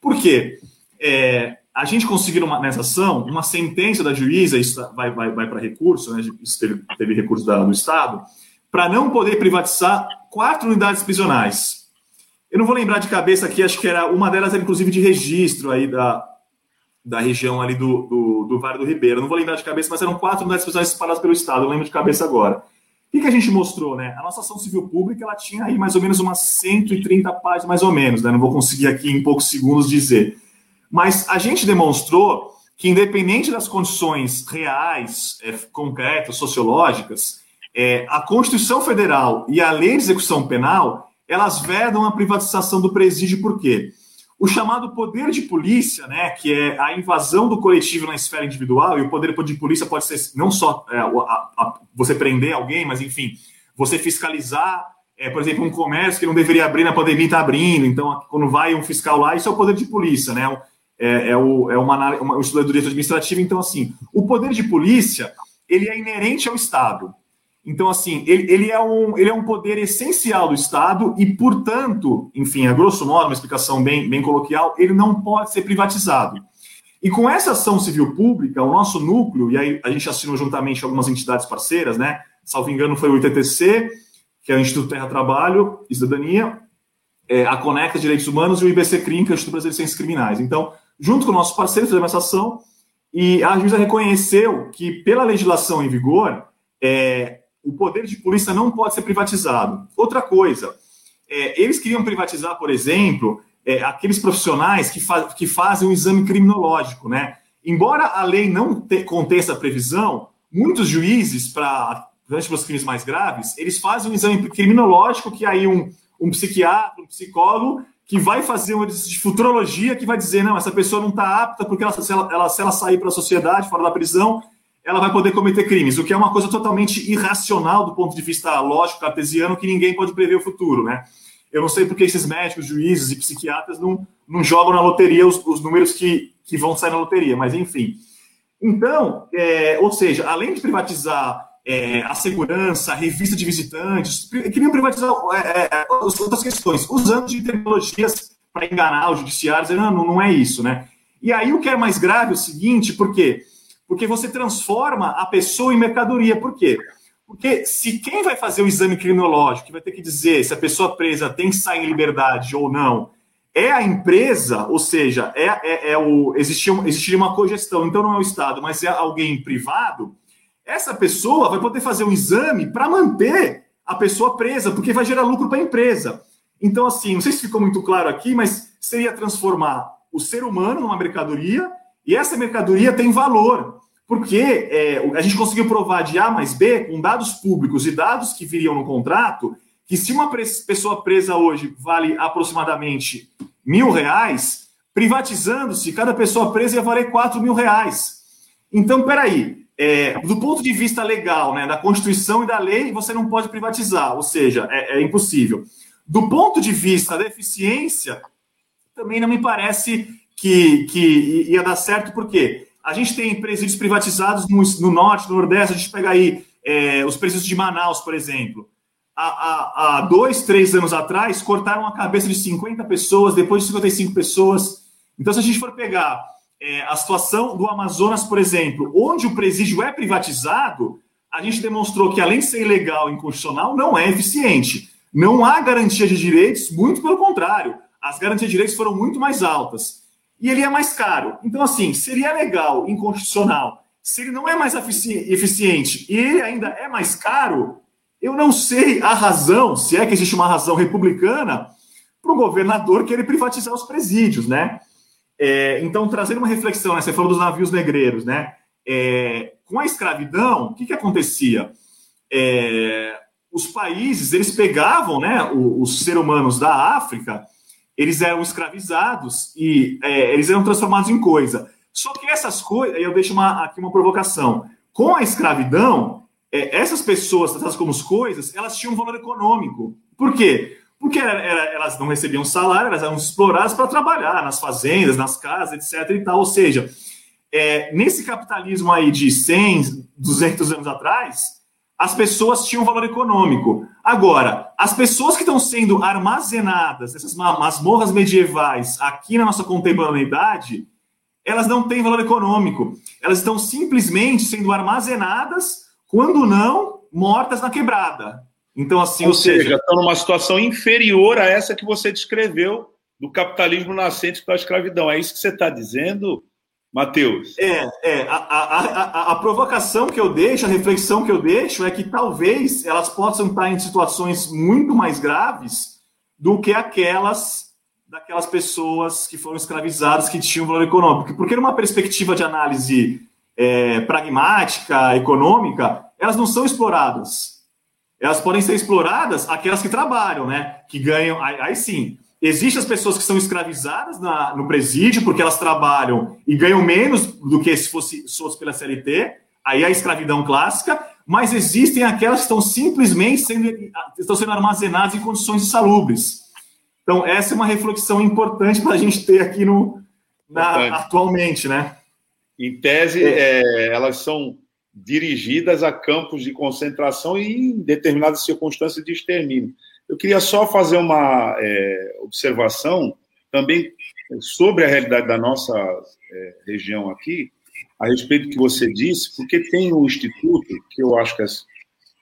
Por quê? É, a gente conseguiu uma, nessa ação uma sentença da juíza, isso vai, vai, vai para recurso, né? Isso teve, teve recurso da, do Estado, para não poder privatizar quatro unidades prisionais. Eu não vou lembrar de cabeça aqui, acho que era uma delas era inclusive de registro aí da, da região ali do, do, do Vale do Ribeiro. Eu não vou lembrar de cabeça, mas eram quatro unidades prisionais espalhadas pelo Estado, eu lembro de cabeça agora. O que, que, a gente mostrou, né? A nossa ação civil pública ela tinha aí mais ou menos umas 130 páginas, mais ou menos, né? Não vou conseguir aqui em poucos segundos dizer. Mas a gente demonstrou que, independente das condições reais, é, concretas, sociológicas, É, a Constituição Federal e a Lei de Execução Penal, elas vedam a privatização do presídio, por quê? O chamado poder de polícia, né, que é a invasão do coletivo na esfera individual, e o poder de polícia pode ser não só é, a, a, você prender alguém, mas enfim, você fiscalizar, é, por exemplo, um comércio que não deveria abrir na pandemia está abrindo, então quando vai um fiscal lá, isso é o poder de polícia, né? É, é, o, é uma, uma, um estudo do direito administrativo, então assim, o poder de polícia, ele é inerente ao Estado. Então, assim, ele, ele, é um, ele é um poder essencial do Estado e, portanto, enfim, a grosso modo, uma explicação bem, bem coloquial, ele não pode ser privatizado. E com essa ação civil pública, o nosso núcleo, e aí a gente assinou juntamente algumas entidades parceiras, né? Salvo engano, foi o ITTC, que é o Instituto Terra Trabalho e Cidadania, é, a Conecta Direitos Humanos e o IBC CRIM, que é o Instituto Brasileiro de Ciências Criminais. Então, junto com nossos parceiros, fizemos essa ação e a juíza reconheceu que, pela legislação em vigor, é, o poder de polícia não pode ser privatizado. Outra coisa, é, eles queriam privatizar, por exemplo, é, aqueles profissionais que, fa que fazem o um exame criminológico, né? Embora a lei não te, contenha essa previsão, muitos juízes, para os crimes mais graves, eles fazem um exame criminológico que aí um, um psiquiatra, um psicólogo, que vai fazer um exercício de futurologia, que vai dizer, não, essa pessoa não está apta porque ela, se, ela, ela, se ela sair para a sociedade, fora da prisão, ela vai poder cometer crimes, o que é uma coisa totalmente irracional do ponto de vista lógico, cartesiano, que ninguém pode prever o futuro, né? Eu não sei porque esses médicos, juízes e psiquiatras não, não jogam na loteria os, os números que, que vão sair na loteria, mas enfim. Então, é, ou seja, além de privatizar é, a segurança, a revista de visitantes, queriam privatizar é, é outras questões, usando de tecnologias para enganar o judiciário, dizendo, não, não é isso, né? E aí o que é mais grave é o seguinte, porque porque você transforma a pessoa em mercadoria. Por quê? Porque se quem vai fazer o exame criminológico, que vai ter que dizer se a pessoa presa tem que sair em liberdade ou não, é a empresa, ou seja, é, é, é o existir, existiria uma cogestão, então não é o Estado, mas é alguém privado, essa pessoa vai poder fazer um exame para manter a pessoa presa, porque vai gerar lucro para a empresa. Então, assim, não sei se ficou muito claro aqui, mas seria transformar o ser humano numa mercadoria e essa mercadoria tem valor, porque é, a gente conseguiu provar de A mais B, com dados públicos e dados que viriam no contrato, que se uma pessoa presa hoje vale aproximadamente mil reais, privatizando-se, cada pessoa presa ia valer quatro mil reais. Então, peraí, é, do ponto de vista legal, né, da Constituição e da lei, você não pode privatizar, ou seja, é, é impossível. Do ponto de vista da eficiência, também não me parece que, que ia dar certo, porque a gente tem presídios privatizados no, no norte, no nordeste, a gente pega aí é, os presídios de Manaus, por exemplo. Há, há, há, dois, três anos atrás, cortaram a cabeça de 50 pessoas, depois de 55 pessoas. Então, se a gente for pegar é, a situação do Amazonas, por exemplo, onde o presídio é privatizado, a gente demonstrou que, além de ser ilegal e inconstitucional, não é eficiente. Não há garantia de direitos, muito pelo contrário. As garantias de direitos foram muito mais altas e ele é mais caro. Então, assim, seria legal, inconstitucional. Se ele não é mais eficiente e ele ainda é mais caro, eu não sei a razão, se é que existe uma razão republicana, para o governador querer privatizar os presídios, né? É, então, trazendo uma reflexão, né? você falou dos navios negreiros, né? É, com a escravidão, o que, que acontecia? É, os países, eles pegavam né, os, os seres humanos da África eles eram escravizados e é, eles eram transformados em coisa. Só que essas coisas, eu deixo uma, aqui uma provocação. Com a escravidão, é, essas pessoas tratadas como coisas, elas tinham um valor econômico. Por quê? Porque era, era, elas não recebiam salário, elas eram exploradas para trabalhar nas fazendas, nas casas, etc. e tal. Ou seja, é, nesse capitalismo aí de 100, 200 anos atrás, as pessoas tinham valor econômico. Agora, as pessoas que estão sendo armazenadas, essas masmorras medievais, aqui na nossa contemporaneidade, elas não têm valor econômico. Elas estão simplesmente sendo armazenadas, quando não, mortas na quebrada. Então, assim, ou, ou seja, seja, estão numa situação inferior a essa que você descreveu do capitalismo nascente da escravidão. É isso que você está dizendo? Matheus. É, é a, a, a, a, provocação que eu deixo, a reflexão que eu deixo é que talvez elas possam estar em situações muito mais graves do que aquelas daquelas pessoas que foram escravizadas que tinham valor econômico. Porque numa perspectiva de análise é, pragmática, econômica, elas não são exploradas. elas podem ser exploradas aquelas que trabalham, né? Que ganham. Aí, aí sim, existem as pessoas que são escravizadas na, no presídio porque elas trabalham e ganham menos do que se fosse, fosse pela CLT. Aí é a escravidão clássica, mas existem aquelas que estão simplesmente sendo, estão sendo armazenadas em condições insalubres. Então, essa é uma reflexão importante para a gente ter aqui no, na, atualmente, né? Em tese, é. É, elas são dirigidas a campos de concentração e em determinadas circunstâncias de extermínio. Eu queria só fazer uma é, observação também sobre a realidade da nossa é, região aqui, a respeito do que você disse, porque tem um instituto que eu acho que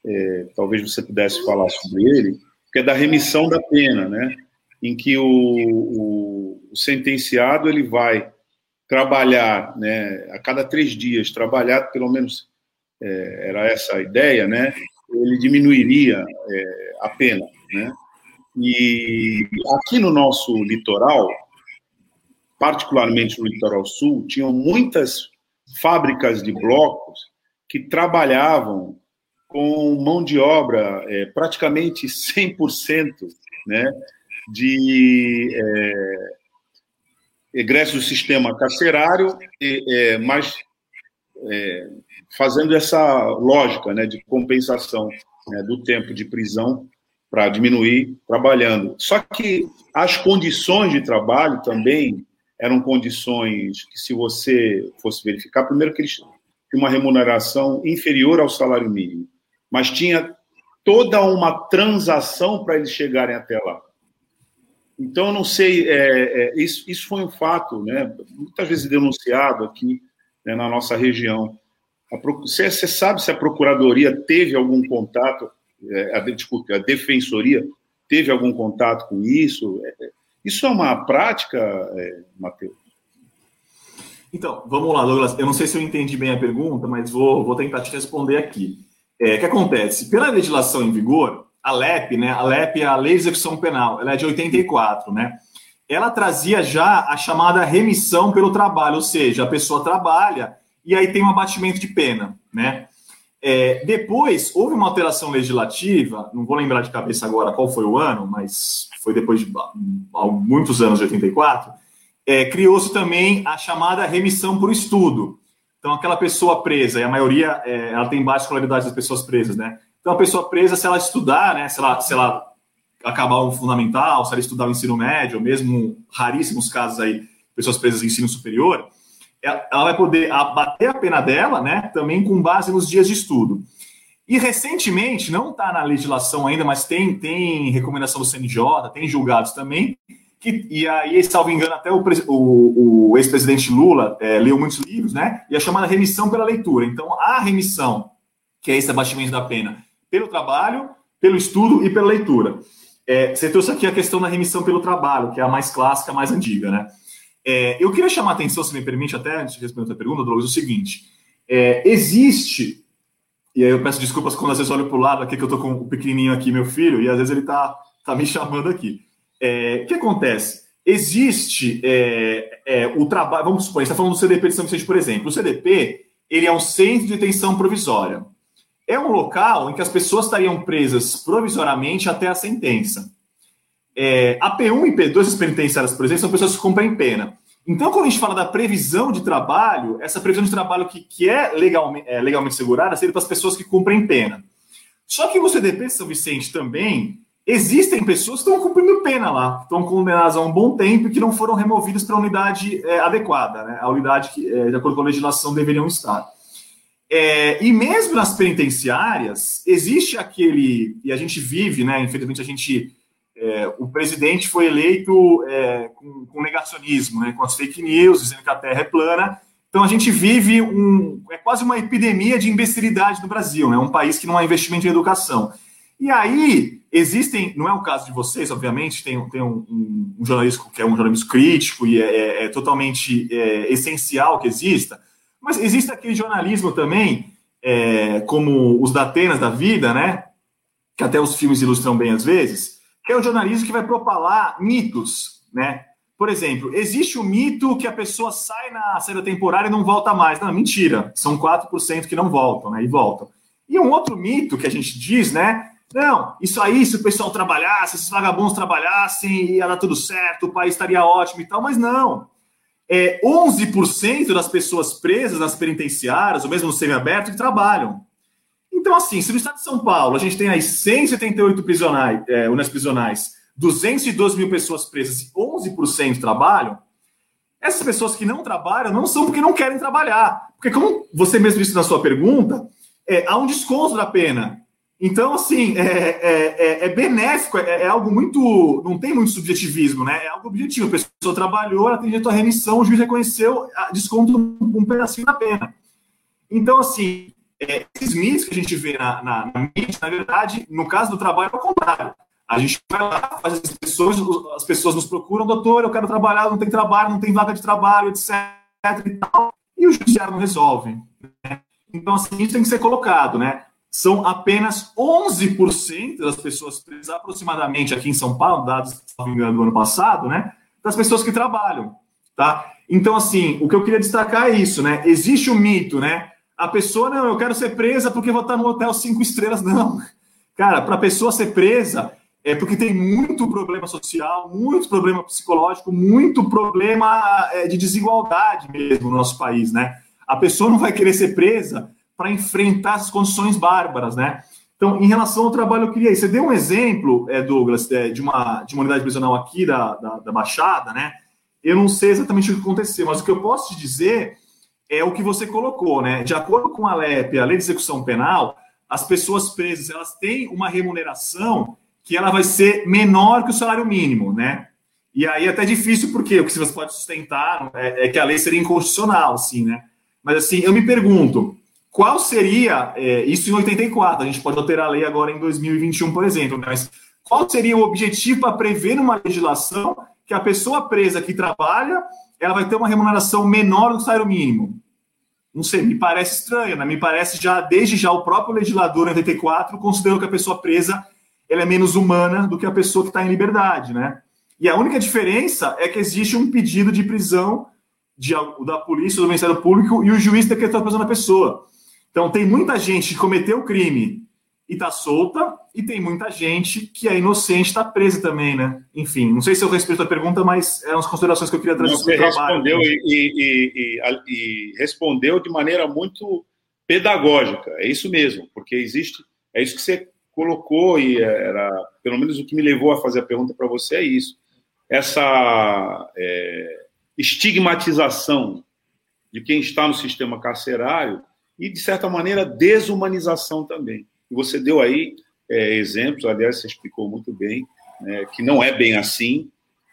é, talvez você pudesse falar sobre ele, que é da remissão da pena, né? Em que o, o, o sentenciado ele vai trabalhar, né, a cada três dias, trabalhar pelo menos é, era essa a ideia, né? Ele diminuiria é, a pena, né? E aqui no nosso litoral, particularmente no litoral sul, tinham muitas fábricas de blocos que trabalhavam com mão de obra é, praticamente 100% né, de é, egresso do sistema carcerário, é, mas é, fazendo essa lógica né, de compensação né, do tempo de prisão para diminuir trabalhando. Só que as condições de trabalho também eram condições que, se você fosse verificar, primeiro que eles tinham uma remuneração inferior ao salário mínimo, mas tinha toda uma transação para eles chegarem até lá. Então, eu não sei, é, é, isso, isso foi um fato, né, muitas vezes denunciado aqui né, na nossa região. Você, você sabe se a Procuradoria teve algum contato, a, desculpe, a Defensoria teve algum contato com isso? É, é, isso é uma prática, é, Matheus? Então, vamos lá, Douglas. Eu não sei se eu entendi bem a pergunta, mas vou, vou tentar te responder aqui. É, o que acontece? Pela legislação em vigor, a LEP, né? A LEP é a Lei de Execução Penal, ela é de 84, né? Ela trazia já a chamada remissão pelo trabalho, ou seja, a pessoa trabalha e aí tem um abatimento de pena, né? É, depois, houve uma alteração legislativa, não vou lembrar de cabeça agora qual foi o ano, mas foi depois de muitos anos, de 84, é, criou-se também a chamada remissão por estudo. Então, aquela pessoa presa, e a maioria, é, ela tem baixa escolaridade das pessoas presas, né? Então, a pessoa presa, se ela estudar, né, se ela, se ela acabar o fundamental, se ela estudar o ensino médio, mesmo raríssimos casos aí, pessoas presas em ensino superior, ela vai poder abater a pena dela, né, também com base nos dias de estudo. E recentemente, não está na legislação ainda, mas tem, tem recomendação do CNJ, tem julgados também, que, e aí, salvo engano, até o, o, o ex-presidente Lula é, leu muitos livros, né? E a chamada remissão pela leitura. Então, a remissão, que é esse abatimento da pena, pelo trabalho, pelo estudo e pela leitura. É, você trouxe aqui a questão da remissão pelo trabalho, que é a mais clássica, a mais antiga, né? É, eu queria chamar a atenção, se me permite, até antes de responder a pergunta, Douglas, o seguinte: é, existe, e aí eu peço desculpas quando às vezes olho para o lado aqui, que eu estou com o pequenininho aqui, meu filho, e às vezes ele está tá me chamando aqui. É, o que acontece? Existe é, é, o trabalho, vamos supor, a gente está falando do CDP de São Vicente, por exemplo. O CDP ele é um centro de detenção provisória. É um local em que as pessoas estariam presas provisoriamente até a sentença. É, a P1 e P2, as penitenciárias, por exemplo, são pessoas que cumprem pena. Então, quando a gente fala da previsão de trabalho, essa previsão de trabalho que, que é, legalmente, é legalmente segurada seria para as pessoas que cumprem pena. Só que no CDP São Vicente também existem pessoas que estão cumprindo pena lá, estão condenadas a um bom tempo e que não foram removidas para a unidade é, adequada, né? a unidade que, é, de acordo com a legislação, deveriam estar. É, e mesmo nas penitenciárias, existe aquele, e a gente vive, né? Infelizmente, a gente é, o presidente foi eleito é, com, com, negacionismo, né, com as fake news, dizendo que a Terra é plana. Então a gente vive um, é quase uma epidemia de imbecilidade no Brasil, é né, um país que não há investimento em educação. E aí existem, não é o caso de vocês, obviamente, tem, tem um, um, um jornalismo que é um jornalismo crítico e é, é, é totalmente é, essencial que exista, mas existe aquele jornalismo também, é, como os da Atenas da vida, né? Que até os filmes ilustram bem às vezes, é o jornalismo que vai propalar mitos, né? Por exemplo, existe o mito que a pessoa sai na saída temporária e não volta mais. Não, mentira. São 4% que não voltam, né? E voltam. E um outro mito que a gente diz, né? Não, isso aí, se o pessoal trabalhasse, se os vagabundos trabalhassem, ia dar tudo certo, o país estaria ótimo e tal, mas não. É 11% das pessoas presas nas penitenciárias, ou mesmo no semiaberto, que trabalham. Então, assim, se no estado de São Paulo a gente tem aí 178 prisionais, é, unas prisionais, 212 mil pessoas presas e 11% trabalham, essas pessoas que não trabalham não são porque não querem trabalhar. Porque, como você mesmo disse na sua pergunta, é, há um desconto da pena. Então, assim, é, é, é, é benéfico, é, é, algo muito. Não tem muito subjetivismo, né? É algo objetivo. A pessoa trabalhou, ela tem direito à remissão, o juiz reconheceu, desconto um pedacinho da pena. Então, assim, é, esses mitos que a gente vê na, na, na mídia, na verdade, no caso do trabalho, é o contrário. A gente vai lá, faz as pessoas, as pessoas nos procuram, doutor, eu quero trabalhar, não tem trabalho, não tem vaga de trabalho, etc. E, tal, e o judiciário não resolve. Né? Então, assim, isso tem que ser colocado, né? São apenas 11% das pessoas presas, aproximadamente aqui em São Paulo, dados, se não me engano, do ano passado, né? Das pessoas que trabalham, tá? Então, assim, o que eu queria destacar é isso, né? Existe o mito, né? A pessoa, não, eu quero ser presa porque vou estar no hotel cinco estrelas. Não. Cara, para a pessoa ser presa é porque tem muito problema social, muito problema psicológico, muito problema é, de desigualdade mesmo no nosso país, né? A pessoa não vai querer ser presa para enfrentar essas condições bárbaras, né? Então, em relação ao trabalho, eu queria. Você deu um exemplo, é, Douglas, é, de, uma, de uma unidade prisional aqui da, da, da Baixada, né? Eu não sei exatamente o que aconteceu, mas o que eu posso te dizer é o que você colocou, né? De acordo com a LEP, a Lei de Execução Penal, as pessoas presas elas têm uma remuneração que ela vai ser menor que o salário mínimo, né? E aí é até difícil, porque o que você pode sustentar é, é que a lei seria inconstitucional, assim, né? Mas assim, eu me pergunto, qual seria, é, isso em 84, a gente pode alterar a lei agora em 2021, por exemplo, né? mas qual seria o objetivo para prever numa legislação que a pessoa presa que trabalha ela vai ter uma remuneração menor do salário mínimo. Não sei, me parece estranho, né? Me parece já, desde já, o próprio legislador em 84 considerou que a pessoa presa ela é menos humana do que a pessoa que está em liberdade, né? E a única diferença é que existe um pedido de prisão de, da polícia, do Ministério Público, e o juiz decretou a prisão da pessoa. Então, tem muita gente que cometeu o crime e está solta, e tem muita gente que é inocente, está presa também, né? Enfim, não sei se eu respeito a pergunta, mas eram as considerações que eu queria trazer Você respondeu e, e, e, e, respondeu de maneira muito pedagógica, é isso mesmo, porque existe, é isso que você colocou e era, pelo menos o que me levou a fazer a pergunta para você é isso, essa é, estigmatização de quem está no sistema carcerário e, de certa maneira, desumanização também. E você deu aí é, exemplos, aliás, você explicou muito bem, né, que não é bem assim,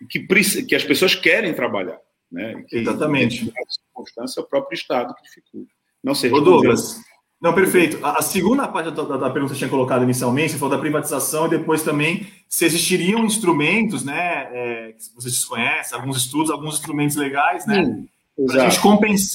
que, que as pessoas querem trabalhar. Né, que, Exatamente. circunstância, é o próprio Estado que dificulta. Não sei. Ô, Douglas, não, perfeito. A, a segunda parte da, da, pergunta que você tinha colocado inicialmente, você falou da privatização e depois também se existiriam instrumentos, né, é, que vocês desconhecem, alguns estudos, alguns instrumentos legais, né, para a gente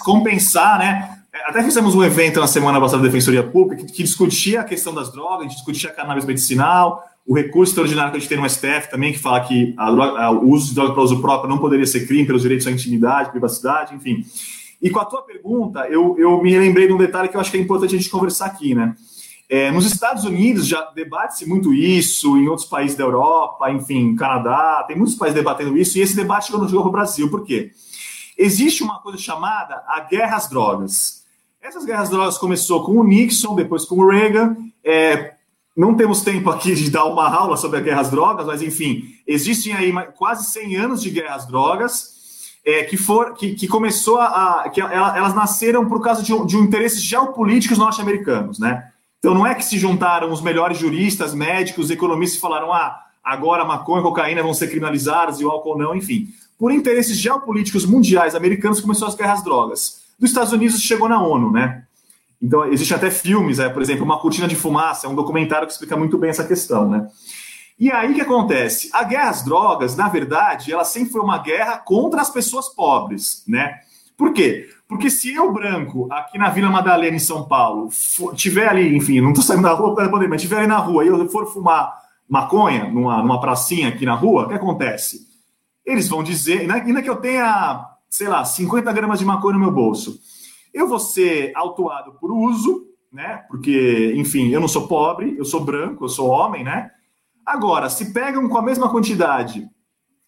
compensar, né, até fizemos um evento na semana passada da Defensoria Pública que, que, discutia a questão das drogas, discutia a cannabis medicinal, o recurso extraordinário que a gente tem no STF também, que fala que a droga, a, o uso de droga para uso próprio não poderia ser crime pelos direitos à intimidade, privacidade, enfim. E com a tua pergunta, eu, eu me lembrei de um detalhe que eu acho que é importante a gente conversar aqui, né? É, nos Estados Unidos já debate-se muito isso, em outros países da Europa, enfim, Canadá, tem muitos países debatendo isso, e esse debate chegou no jogo Brasil. Por quê? Existe uma coisa chamada a guerra às drogas. Essas guerras drogas começou com o Nixon, depois com o Reagan. É, não temos tempo aqui de dar uma aula sobre a guerra às drogas, mas enfim, existem aí quase 100 anos de guerra às drogas. É, que, for, que, que começou a. que elas nasceram por causa de, um, de um interesses geopolíticos norte-americanos, né? Então não é que se juntaram os melhores juristas, médicos, economistas e falaram: ah, agora maconha e cocaína vão ser criminalizadas e o álcool não, enfim. Por interesses geopolíticos mundiais americanos começou as guerras drogas dos Estados Unidos chegou na ONU, né? Então, existem até filmes, é, por exemplo, Uma Cortina de Fumaça, é um documentário que explica muito bem essa questão, né? E aí o que acontece? A guerra às drogas, na verdade, ela sempre foi uma guerra contra as pessoas pobres, né? Por quê? Porque se eu, branco, aqui na Vila Madalena, em São Paulo, for, tiver ali, enfim, não estou saindo da rua para poder, mas tiver ali na rua e eu for fumar maconha numa, numa pracinha aqui na rua, o que acontece? Eles vão dizer, ainda que eu tenha sei lá, 50 gramas de maconha no meu bolso. Eu vou ser autuado por uso, né? Porque, enfim, eu não sou pobre, eu sou branco, eu sou homem, né? Agora, se pegam com a mesma quantidade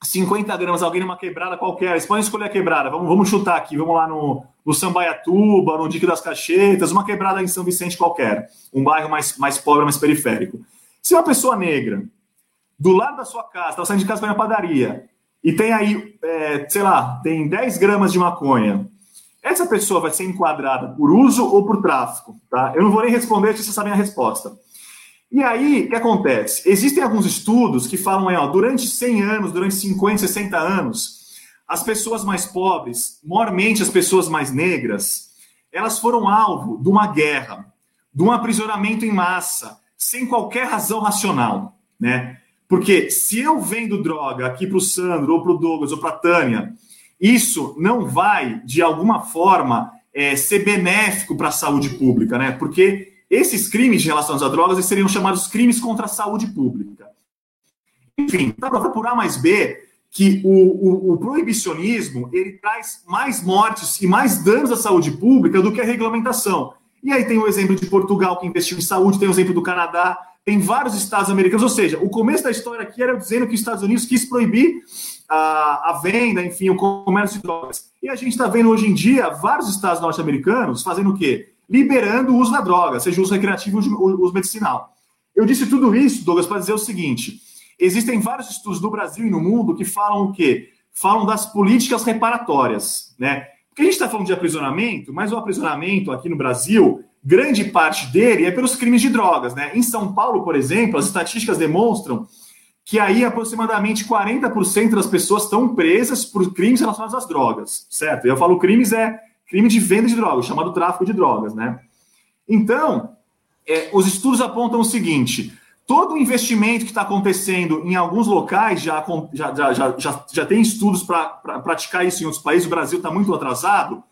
50 gramas, alguém numa quebrada qualquer, eles podem escolher a quebrada, vamos, vamos chutar aqui, vamos lá no, no Sambaiatuba, no Dique das Cachetas, uma quebrada em São Vicente qualquer, um bairro mais, mais pobre, mais periférico. Se uma pessoa negra, do lado da sua casa, está saindo de casa para ir na padaria, e tem aí, é, sei lá, tem 10 gramas de maconha, essa pessoa vai ser enquadrada por uso ou por tráfico, tá? Eu não vou nem responder se vocês sabem a resposta. E aí, o que acontece? Existem alguns estudos que falam aí, ó, durante 100 anos, durante 50, 60 anos, as pessoas mais pobres, maiormente as pessoas mais negras, elas foram alvo de uma guerra, de um aprisionamento em massa, sem qualquer razão racional, né? Porque se eu vendo droga aqui para o Sandro, ou para o Douglas, ou para a Tânia, isso não vai, de alguma forma, é, ser benéfico para a saúde pública, né? Porque esses crimes relacionados a drogas seriam chamados crimes contra a saúde pública. Enfim, dá para por A mais B que o, o, o, proibicionismo ele traz mais mortes e mais danos à saúde pública do que a regulamentação. E aí tem o exemplo de Portugal, que investiu em saúde, tem o exemplo do Canadá, tem vários estados americanos. Ou seja, o começo da história aqui era dizendo que os Estados Unidos quis proibir a, a venda, enfim, o comércio de drogas. E a gente está vendo hoje em dia vários estados norte-americanos fazendo o quê? liberando o uso da droga, seja o uso recreativo ou o uso medicinal. Eu disse tudo isso, Douglas, para dizer o seguinte: existem vários estudos no Brasil e no mundo que falam o quê? Falam das políticas reparatórias, né? Porque a gente está falando de aprisionamento, mas o aprisionamento aqui no Brasil, grande parte dele é pelos crimes de drogas, né? Em São Paulo, por exemplo, as estatísticas demonstram que aí aproximadamente 40% das pessoas estão presas por crimes relacionados às drogas, certo? Eu falo crimes é crime de venda de drogas, chamado tráfico de drogas, né? Então, é, os estudos apontam o seguinte: todo o investimento que está acontecendo em alguns locais já, já, já, já, já tem estudos para praticar isso em outros países, o Brasil está muito atrasado.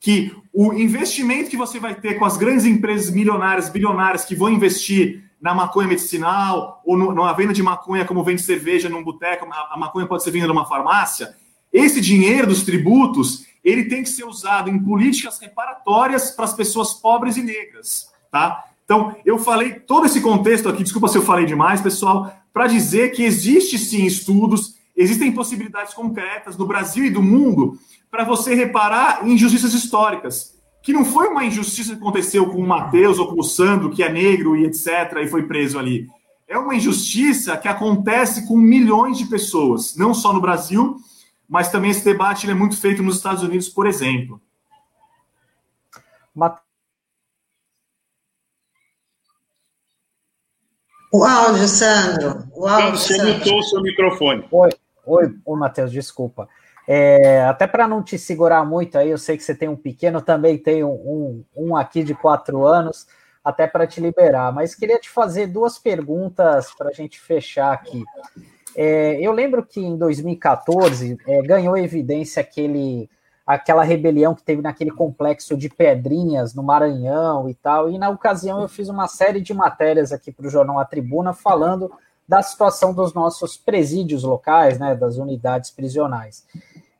Que o investimento que você vai ter com as grandes empresas milionárias, bilionárias que vão investir na maconha medicinal ou no, na venda de maconha, como vende cerveja num boteco, a, a maconha pode ser vendida numa farmácia. Esse dinheiro dos tributos ele tem que ser usado em políticas reparatórias para as pessoas pobres e negras, tá? Então, eu falei todo esse contexto aqui, desculpa se eu falei demais, pessoal, para dizer que existe sim estudos, existem possibilidades concretas no Brasil e do mundo para você reparar injustiças históricas, que não foi uma injustiça que aconteceu com o Matheus ou com o Sandro, que é negro e etc, e foi preso ali. É uma injustiça que acontece com milhões de pessoas, não só no Brasil, mas também esse debate é muito feito nos Estados Unidos, por exemplo. O áudio, Sandro. O áudio, Você mutou o seu microfone. Oi, oi, oi Matheus, desculpa. É, até para não te segurar muito aí, eu sei que você tem um pequeno, também tenho um, um, um aqui de quatro anos, até para te liberar. Mas queria te fazer duas perguntas para a gente fechar aqui. É, eu lembro que em 2014 é, ganhou evidência aquele, aquela rebelião que teve naquele complexo de Pedrinhas, no Maranhão e tal, e na ocasião eu fiz uma série de matérias aqui para o jornal A Tribuna falando da situação dos nossos presídios locais, né, das unidades prisionais.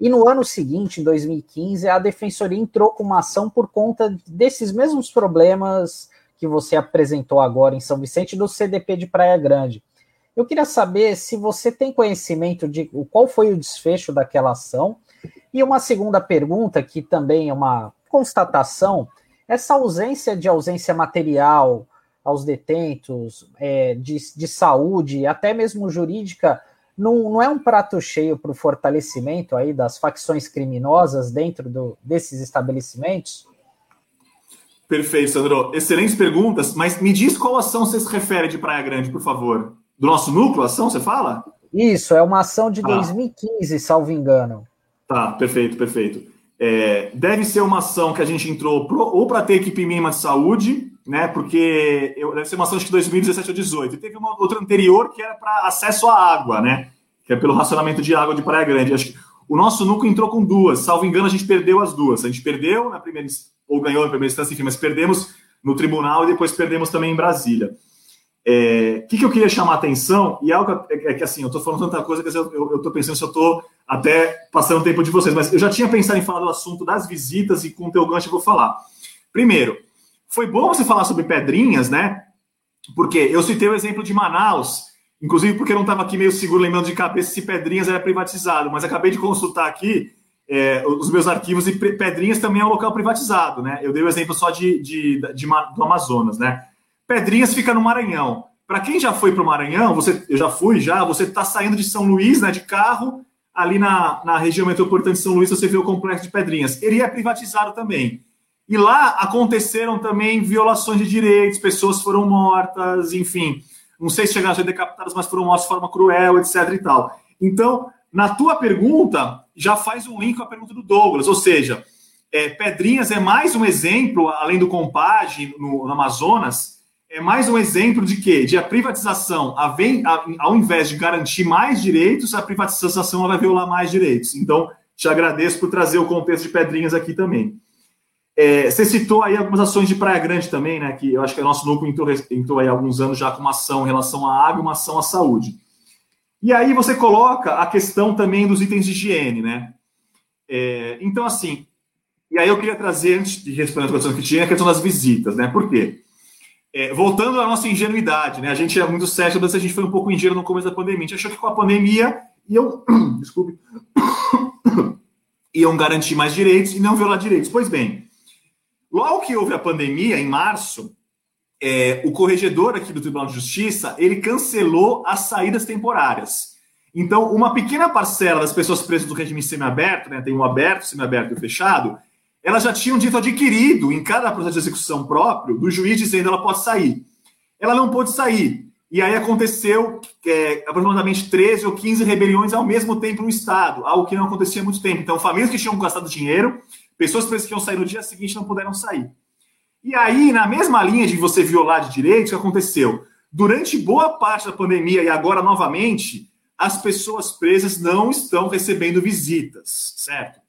E no ano seguinte, em 2015, a defensoria entrou com uma ação por conta desses mesmos problemas que você apresentou agora em São Vicente do CDP de Praia Grande. Eu queria saber se você tem conhecimento de qual foi o desfecho daquela ação. E uma segunda pergunta, que também é uma constatação, essa ausência de ausência material aos detentos, é, de, de saúde, até mesmo jurídica, não, não é um prato cheio para o fortalecimento aí das facções criminosas dentro do, desses estabelecimentos? Perfeito, Sandro. Excelentes perguntas, mas me diz qual ação você se refere de Praia Grande, por favor do nosso núcleo, ação, você fala? Isso, é uma ação de ah. 2015, salvo engano. Tá, perfeito, perfeito. É, deve ser uma ação que a gente entrou pro, ou para ter equipe mínima de saúde, né? Porque eu, deve ser uma ação de 2017 ou 2018. E teve uma outra anterior que era para acesso à água, né? Que é pelo racionamento de água de Praia Grande. Acho que o nosso núcleo entrou com duas. Salvo engano, a gente perdeu as duas. A gente perdeu na primeira ou ganhou na primeira instância, enfim, mas perdemos no tribunal e depois perdemos também em Brasília. O é, que, que, eu queria chamar a atenção, e é algo é, é que assim, eu estou falando tanta coisa que eu estou pensando se eu estou até passando o tempo de vocês, mas eu já tinha pensado em falar do assunto das visitas e com o teu gancho eu vou falar. Primeiro, foi bom você falar sobre Pedrinhas, né? Porque eu citei o exemplo de Manaus, inclusive porque eu não estava aqui meio seguro lembrando de cabeça se Pedrinhas era privatizado, mas acabei de consultar aqui é, os meus arquivos e Pedrinhas também é um local privatizado, né? Eu dei o exemplo só de, de, de, de do Amazonas, né? Pedrinhas fica no Maranhão. Para quem já foi para o Maranhão, você, eu já fui já, você está saindo de São Luís, né, de carro, ali na, na região metropolitana de São Luís, você vê o complexo de Pedrinhas. Ele é privatizado também. E lá aconteceram também violações de direitos, pessoas foram mortas, enfim. Não sei se chegaram a ser decapitadas, mas foram mortas de forma cruel, etc. e tal. Então, na tua pergunta, já faz um link com a pergunta do Douglas, ou seja, é, Pedrinhas é mais um exemplo, além do Compage no, no Amazonas, é mais um exemplo de que de a privatização, a vem, a, ao invés de garantir mais direitos, a privatização vai violar mais direitos. Então, te agradeço por trazer o contexto de Pedrinhas aqui também. É, você citou aí algumas ações de Praia Grande também, né? Que eu acho que o nosso núcleo entrou, entrou aí há alguns anos já com uma ação em relação à água e uma ação à saúde. E aí você coloca a questão também dos itens de higiene, né? É, então, assim, e aí eu queria trazer, antes de responder a questão que tinha, a questão das visitas, né? Por quê? É, voltando à nossa ingenuidade, né? A gente é muito sério, mas a gente foi um pouco ingênuo no começo da pandemia. A gente achou que com a pandemia iam, desculpe, iam garantir mais direitos e não violar direitos. Pois bem, logo que houve a pandemia, em março, é, o corregedor aqui do Tribunal de Justiça ele cancelou as saídas temporárias. Então, uma pequena parcela das pessoas presas do regime semiaberto, né, tem o aberto, semiaberto e o fechado, elas já tinham dito adquirido em cada processo de execução próprio do juiz dizendo ela pode sair. Ela não pôde sair. E aí aconteceu é, aproximadamente 13 ou 15 rebeliões ao mesmo tempo no Estado, algo que não acontecia há muito tempo. Então, famílias que tinham gastado dinheiro, pessoas que iam sair no dia seguinte não puderam sair. E aí, na mesma linha de você violar de direitos, o que aconteceu? Durante boa parte da pandemia e agora novamente, as pessoas presas não estão recebendo visitas, certo?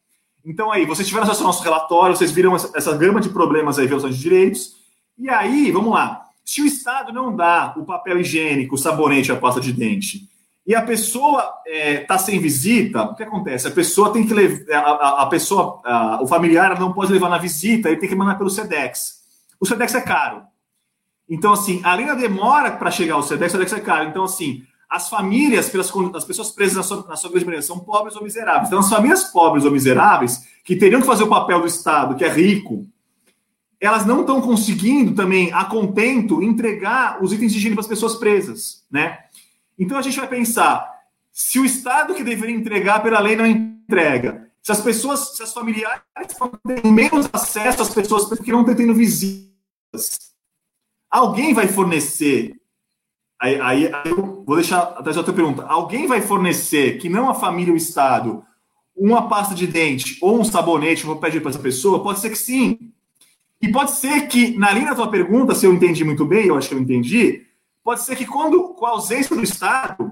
Então, aí, vocês tiveram acesso ao nosso relatório, vocês viram essa, essa gama de problemas aí, violações de direitos. E aí, vamos lá. Se o Estado não dá o papel higiênico, o sabonete, a pasta de dente, e a pessoa está é, tá sem visita, o que acontece? A pessoa tem que levar, a, a, pessoa, a, o familiar não pode levar na visita, ele tem que mandar pelo SEDEX. O SEDEX é caro. Então, assim, além da demora para chegar ao SEDEX, o SEDEX é caro. Então, assim, as famílias, pelas, as pessoas presas na sua, na sua grande maioria, são pobres ou miseráveis. Então, as famílias pobres ou miseráveis, que teriam que fazer o papel do Estado, que é rico, elas não estão conseguindo também, a contento, entregar os itens de higiene para as pessoas presas, né? Então, a gente vai pensar, se o Estado que deveria entregar pela lei não entrega, se as pessoas, se as familiares têm menos acesso às pessoas que não estão tendo visitas, alguém vai fornecer Aí, aí, aí, eu vou deixar até já a tua pergunta. Alguém vai fornecer, que não a família ou o Estado, uma pasta de dente ou um sabonete, vou pedir para essa pessoa? Pode ser que sim. E pode ser que, na linha da tua pergunta, se eu entendi muito bem, eu acho que eu entendi, pode ser que quando, com a ausência do Estado,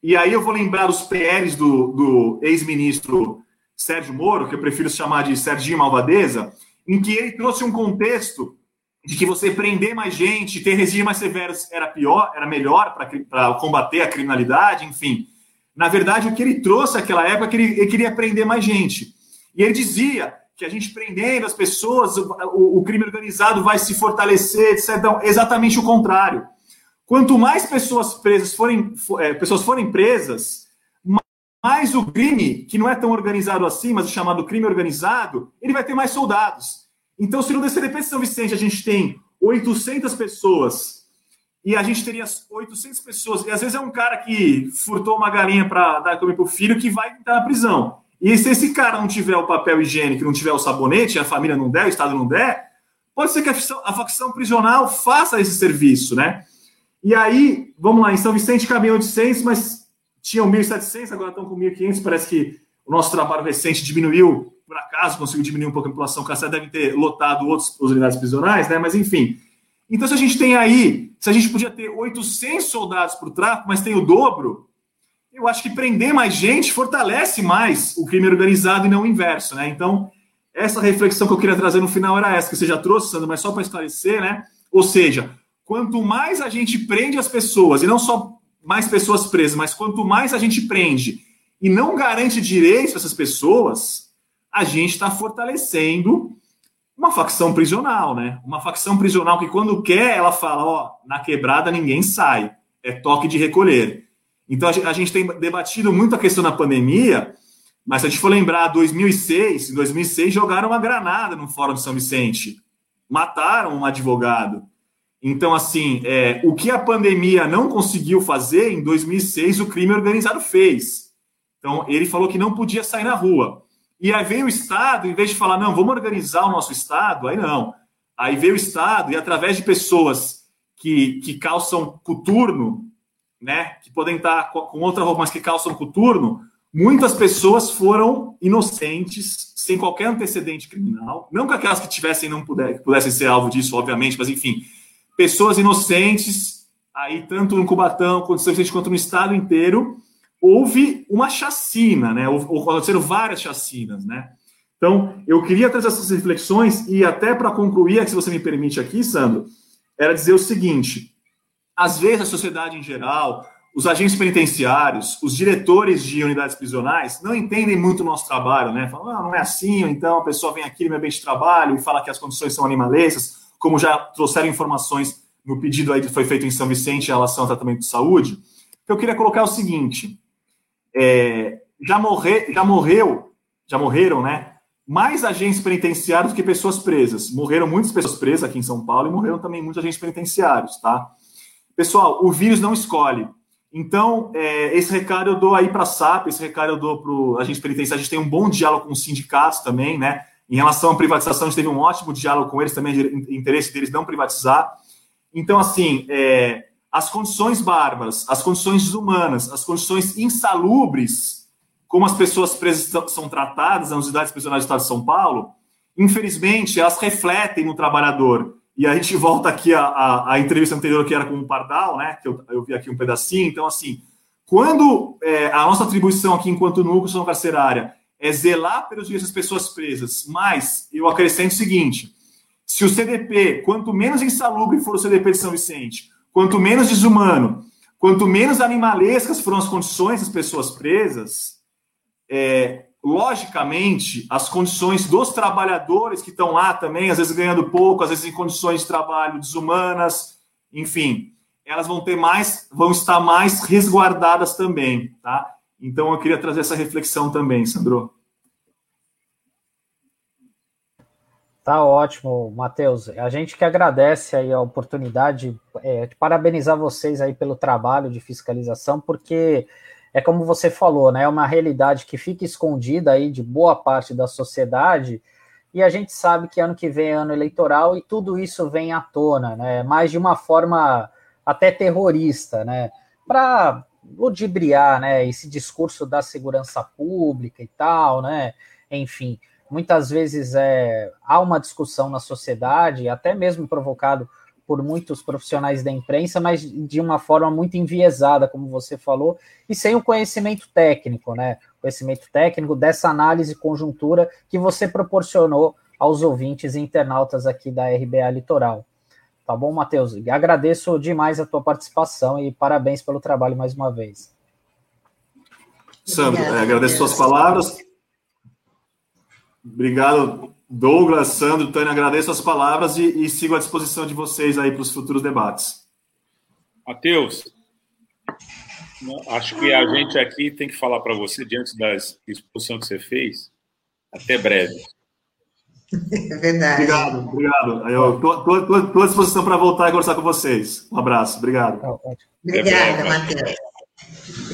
e aí eu vou lembrar os PLs do, do ex-ministro Sérgio Moro, que eu prefiro chamar de Serginho Malvadeza, em que ele trouxe um contexto de que você prender mais gente, ter regimes mais severos era pior, era melhor para combater a criminalidade, enfim. Na verdade, o que ele trouxe naquela época é que ele, ele, queria prender mais gente. E ele dizia que a gente prendendo as pessoas, o, o crime organizado vai se fortalecer, etc. Então, exatamente o contrário. Quanto mais pessoas presas forem, é, pessoas forem presas, mais o crime, que não é tão organizado assim, mas o chamado crime organizado, ele vai ter mais soldados. Então, se no DCDP de São Vicente a gente tem 800 pessoas e a gente teria 800 pessoas, e às vezes é um cara que furtou uma galinha para dar comer para o filho que vai estar na prisão. E se esse cara não tiver o papel higiênico, não tiver o sabonete, a família não der, o Estado não der, pode ser que a facção prisional faça esse serviço, né? E aí, vamos lá, em São Vicente cabem 800, mas tinham 1.700, agora estão com 1.500, parece que o nosso trabalho recente diminuiu por acaso conseguiu diminuir um pouco a população carcerária, devem ter lotado outras unidades prisionais, né? Mas enfim. Então, se a gente tem aí, se a gente podia ter 800 soldados para o tráfico, mas tem o dobro, eu acho que prender mais gente fortalece mais o crime organizado e não o inverso, né? Então, essa reflexão que eu queria trazer no final era essa, que você já trouxe, Sandra, mas só para esclarecer, né? Ou seja, quanto mais a gente prende as pessoas, e não só mais pessoas presas, mas quanto mais a gente prende e não garante direitos a essas pessoas, a gente está fortalecendo uma facção prisional, né? Uma facção prisional que, quando quer, ela fala: ó, na quebrada ninguém sai, é toque de recolher. Então, a gente tem debatido muito a questão da pandemia, mas se a gente for lembrar, 2006, em 2006, jogaram uma granada no Fórum de São Vicente, mataram um advogado. Então, assim, é, o que a pandemia não conseguiu fazer, em 2006, o crime organizado fez. Então, ele falou que não podia sair na rua. E aí veio o Estado, em vez de falar, não, vamos organizar o nosso Estado, aí não. Aí veio o Estado e através de pessoas que, que calçam coturno, né, que podem estar com outra roupa, mas que calçam coturno, muitas pessoas foram inocentes, sem qualquer antecedente criminal. Não que aquelas que tivessem não puder, pudessem ser alvo disso, obviamente, mas enfim, pessoas inocentes, aí tanto no Cubatão quanto no Estado inteiro, houve uma chacina, né? Aconteceram várias chacinas, né? Então, eu queria trazer essas reflexões e até para concluir, se você me permite aqui, Sandro, era dizer o seguinte: às vezes a sociedade em geral, os agentes penitenciários, os diretores de unidades prisionais não entendem muito o nosso trabalho, né? Falam, ah, não é assim, então a pessoa vem aqui no meu ambiente de trabalho e fala que as condições são animalescas, como já trouxeram informações no pedido aí que foi feito em São Vicente em relação ao tratamento de saúde. Eu queria colocar o seguinte: é, já, morrer, já morreu, já morreram, né? Mais agentes penitenciários do que pessoas presas. Morreram muitas pessoas presas aqui em São Paulo e morreram também muitos agentes penitenciários, tá? Pessoal, o vírus não escolhe. Então, é, esse recado eu dou aí para a SAP, esse recado eu dou para o agente penitenciário. A gente tem um bom diálogo com os sindicatos também, né? Em relação à privatização, a gente teve um ótimo diálogo com eles também, interesse deles não privatizar. Então, assim, é, as condições bárbaras, as condições desumanas, as condições insalubres, como as pessoas presas são tratadas nas unidades prisionais do Estado de São Paulo, infelizmente, elas refletem no trabalhador. E a gente volta aqui à, entrevista anterior, que era com o Pardal, né? Que eu, eu vi aqui um pedacinho. Então, assim, quando é, a nossa atribuição aqui, enquanto núcleo carcerária, é zelar pelos direitos das pessoas presas, mas eu acrescento o seguinte: se o CDP, quanto menos insalubre for o CDP de São Vicente, Quanto menos desumano, quanto menos animalescas foram as condições das pessoas presas, é, logicamente, as condições dos trabalhadores que estão lá também, às vezes ganhando pouco, às vezes em condições de trabalho desumanas, enfim, elas vão ter mais, vão estar mais resguardadas também, tá? Então eu queria trazer essa reflexão também, Sandro. Tá ótimo, Matheus. A gente que agradece aí a oportunidade é, de parabenizar vocês aí pelo trabalho de fiscalização, porque é como você falou, né? É uma realidade que fica escondida aí de boa parte da sociedade, e a gente sabe que ano que vem é ano eleitoral e tudo isso vem à tona, né? Mais de uma forma até terrorista, né? Para ludibriar, né? Esse discurso da segurança pública e tal, né? Enfim muitas vezes é, há uma discussão na sociedade, até mesmo provocado por muitos profissionais da imprensa, mas de uma forma muito enviesada, como você falou, e sem o conhecimento técnico, né? Conhecimento técnico dessa análise conjuntura que você proporcionou aos ouvintes e internautas aqui da RBA Litoral. Tá bom, Matheus? Agradeço demais a tua participação e parabéns pelo trabalho mais uma vez. Sandro, é, agradeço suas palavras. Obrigado, Douglas, Sandro, Tânia, agradeço as palavras e, e sigo à disposição de vocês aí para os futuros debates. Matheus, acho que a gente aqui tem que falar para você, diante da exposição que você fez, até breve. É verdade. Obrigado, obrigado. Eu estou à disposição para voltar e conversar com vocês. Um abraço, obrigado. Obrigada, Matheus.